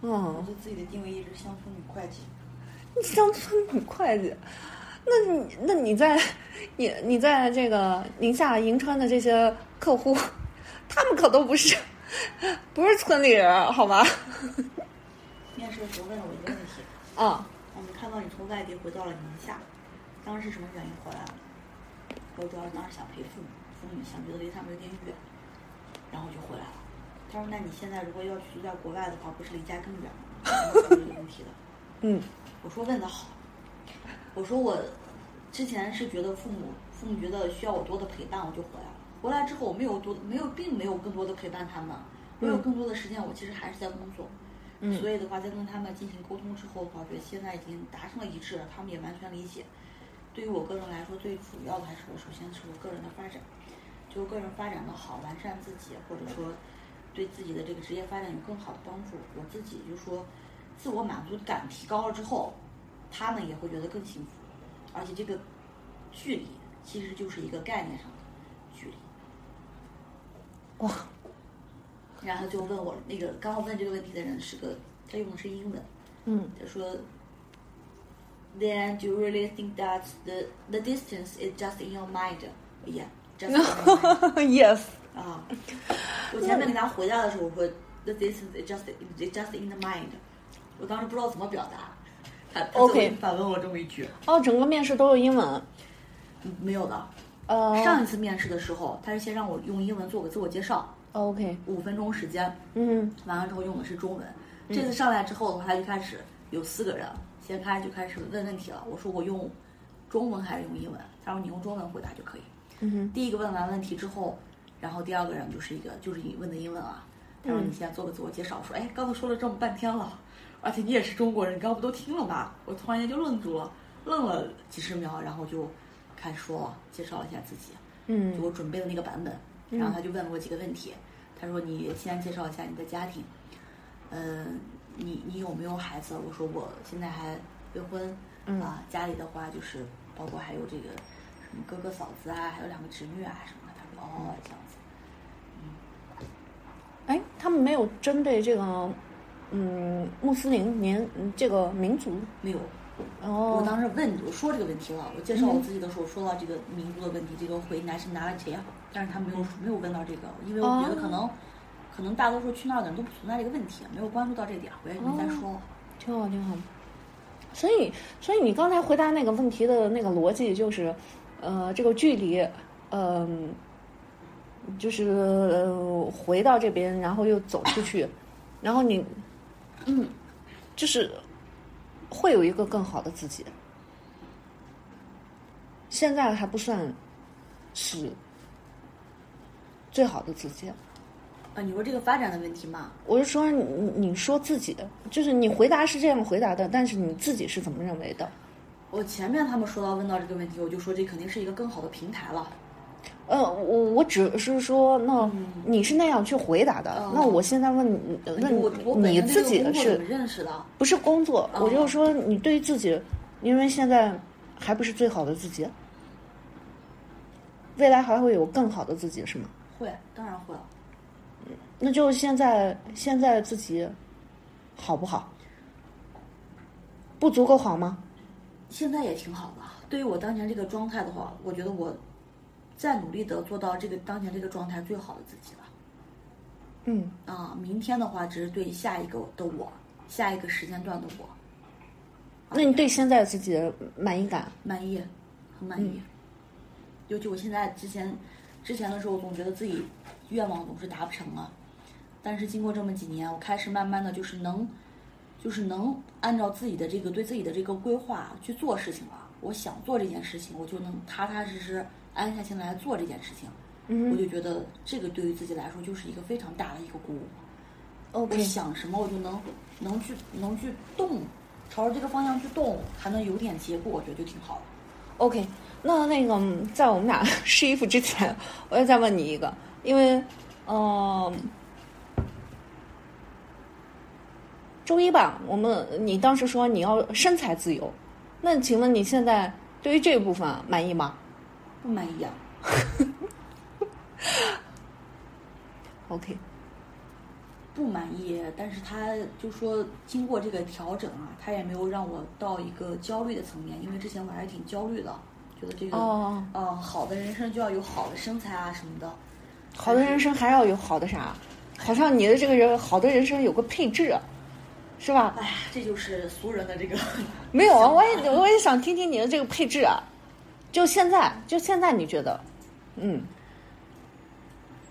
我嗯，对自己的定位一直乡村女会计。乡村女会计，那你那你在你你在这个宁夏银川的这些客户，他们可都不是 不是村里人，好吧？面试的时候问了我一个问题，啊，我们看到你从外地回到了宁夏，当时是什么原因回来了？我主要是当时想陪父母，父母想觉得离他们有点远，然后就回来了。他说：“那你现在如果要去住在国外的话，不是离家更远吗？”我问这个问题的。嗯我说问的好，我说我之前是觉得父母父母觉得需要我多的陪伴，我就回来了。回来之后我没有多没有并没有更多的陪伴他们，我有更多的时间，我其实还是在工作。嗯所以的话，在跟他们进行沟通之后的话，我觉得现在已经达成了一致了，他们也完全理解。对于我个人来说，最主要的还是我首先是我个人的发展，就个人发展的好，完善自己，或者说对自己的这个职业发展有更好的帮助。我自己就说，自我满足感提高了之后，他们也会觉得更幸福，而且这个距离其实就是一个概念上的。哇，然后就问我那个刚刚问这个问题的人是个，他用的是英文，嗯他说，Then do you really think that the the distance is just in your mind? Yeah, just in your mind.，yes，啊，我前面给他回答的时候，我说 The distance is just is just in the mind。我当时不知道怎么表达，他他 OK 反问我这么一句，哦，整个面试都是英文，嗯没有的。呃，上一次面试的时候，他是先让我用英文做个自我介绍，OK，五分钟时间，嗯完了之后用的是中文。这次上来之后的话，他就开始有四个人，先开就开始问问题了。我说我用中文还是用英文？他说你用中文回答就可以。嗯哼，第一个问完问题之后，然后第二个人就是一个就是你问的英文啊。他说嗯你现在做个自我介绍。我说哎，刚才说了这么半天了，而且你也是中国人，你刚刚不都听了吗？我突然间就愣住了，愣了几十秒，然后就开始说了，介绍了一下自己。嗯就嗯我准备的那个版本，然后他就问了我几个问题，他说你先介绍一下你的家庭，嗯、你你有没有孩子？我说我现在还未婚，嗯啊，家里的话就是包括还有这个什么哥哥嫂子啊，还有两个侄女啊什么的。他说哦这样子，嗯哎，他们没有针对这个，嗯，穆斯林年嗯这个民族没有。我哦，当时问我说这个问题了，我介绍我自己的时候说到这个民族的问题，这个回 nationality，但是他没有没有问到这个，因为我觉得可能、可能大多数去那儿的人都不存在这个问题，没有关注到这点，我也没再说了。挺好挺好。所以，所以你刚才回答那个问题的那个逻辑就是，呃，这个距离，嗯、就是、呃、回到这边，然后又走出去，然后你，嗯，就是会有一个更好的自己。现在还不算是最好的自己。啊，你说这个发展的问题嘛，我是说你，你说自己的，就是你回答是这样回答的，但是你自己是怎么认为的？我前面他们说到问到这个问题，我就说这肯定是一个更好的平台了。呃，我我只是说，那你是那样去回答的。嗯那我现在问你，问你自己这个工作怎是认识的？不是工作？哦我就说你对于自己，因为现在还不是最好的自己，未来还会有更好的自己，是吗？会，当然会了。那就现在现在自己好不好？不足够好吗？现在也挺好的。对于我当前这个状态的话，我觉得我在努力的做到这个当前这个状态最好的自己了。嗯啊，明天的话只是对下一个的我，下一个时间段的我那你对现在自己的满意感？满意，很满意。尤其我现在之前之前的时候，总觉得自己愿望总是达不成啊。但是经过这么几年，我开始慢慢的就是能，就是能按照自己的这个对自己的这个规划去做事情了。我想做这件事情，我就能踏踏实实、安下心来做这件事情。嗯我就觉得这个对于自己来说就是一个非常大的一个鼓舞。我，OK，想什么我就能能去能去动，朝着这个方向去动，还能有点结果，我觉得就挺好的。OK，那那个嗯在我们俩试衣服之前，我要再问你一个，因为，嗯、周一吧，我们你当时说你要身材自由，那请问你现在对于这部分满意吗不满意啊？？OK，不满意，但是他就说经过这个调整啊，他也没有让我到一个焦虑的层面，因为之前我还是挺焦虑的，觉得这个，哦呃，好的人生就要有好的身材啊什么的。好的人生还要有好的啥？好像你的这个人好的人生有个配置，是吧？哎呀，这就是俗人的这个。没有啊，我也我也想听听你的这个配置啊。就现在，就现在，你觉得，嗯，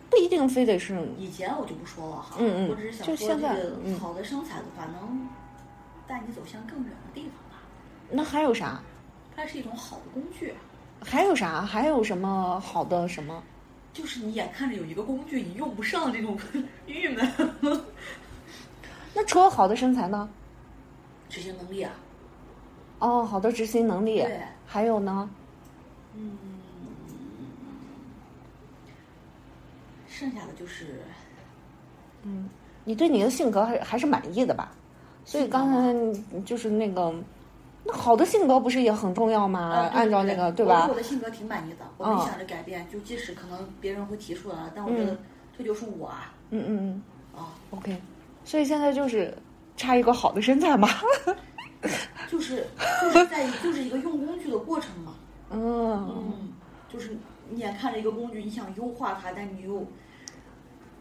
不一定非得是以前我就不说了哈，嗯嗯我只是想说就现在这个嗯好的身材的话，能带你走向更远的地方吧。那还有啥？它是一种好的工具，还有啥？还有什么好的什么？就是你眼看着有一个工具，你用不上这种郁闷。那除了好的身材呢？执行能力啊，哦，好的执行能力对，还有呢？嗯，剩下的就是嗯你对你的性格还还是满意的吧？所以刚才就是那个，那好的性格不是也很重要吗？啊按照那个对对吧我对我？的性格挺满意的，我没嗯想着改变，就即使可能别人会提出来，但我觉得这就是我啊嗯嗯嗯啊，，OK。所以现在就是差一个好的身材嘛。就是就是在就是一个用工具的过程嘛。嗯，嗯，就是你眼看着一个工具，你想优化它，但你又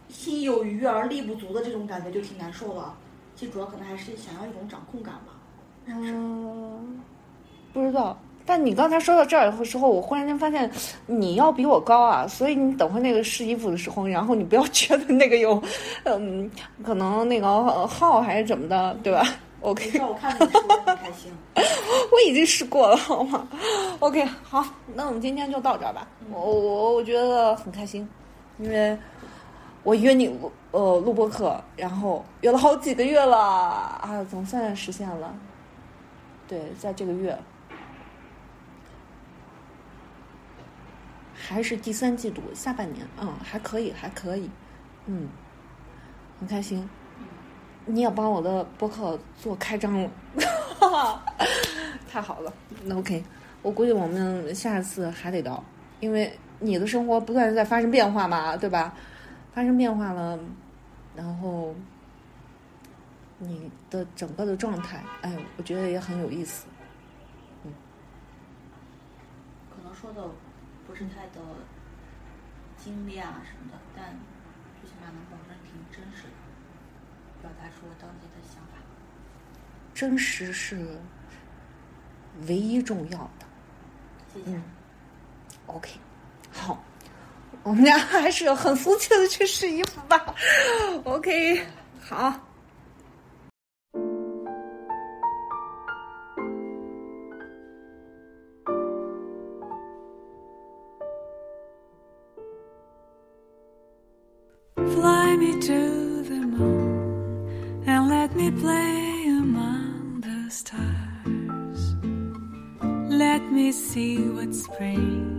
心有余而力不足的这种感觉，就挺难受的。其实主要可能还是想要一种掌控感吧。嗯，不知道。但你刚才说到这儿的时候，我忽然间发现你要比我高啊，所以你等会那个试衣服的时候，然后你不要觉得那个有，嗯，可能那个呃号还是怎么的，对吧？OK，没事，我看着你说的很开心。我已经试过了，好吗？OK，好，那我们今天就到这儿吧。我我我觉得很开心，因为我约你录呃录播课，然后约了好几个月了啊，总算实现了。对，在这个月，还是第三季度下半年，嗯，还可以，还可以，嗯，很开心。你也帮我的博客做开张了，哈哈，太好了。那 OK，我估计我们下次还得到，因为你的生活不断的在发生变化嘛，对吧？发生变化了，然后你的整个的状态，哎，我觉得也很有意思。可能说的不是太的精炼啊什么的，但最起码能保证挺真实的，我当时的想法。真实是唯一重要的。谢谢。嗯 OK，好，我们俩还是很俗气的去试衣服吧。OK，好。would spring.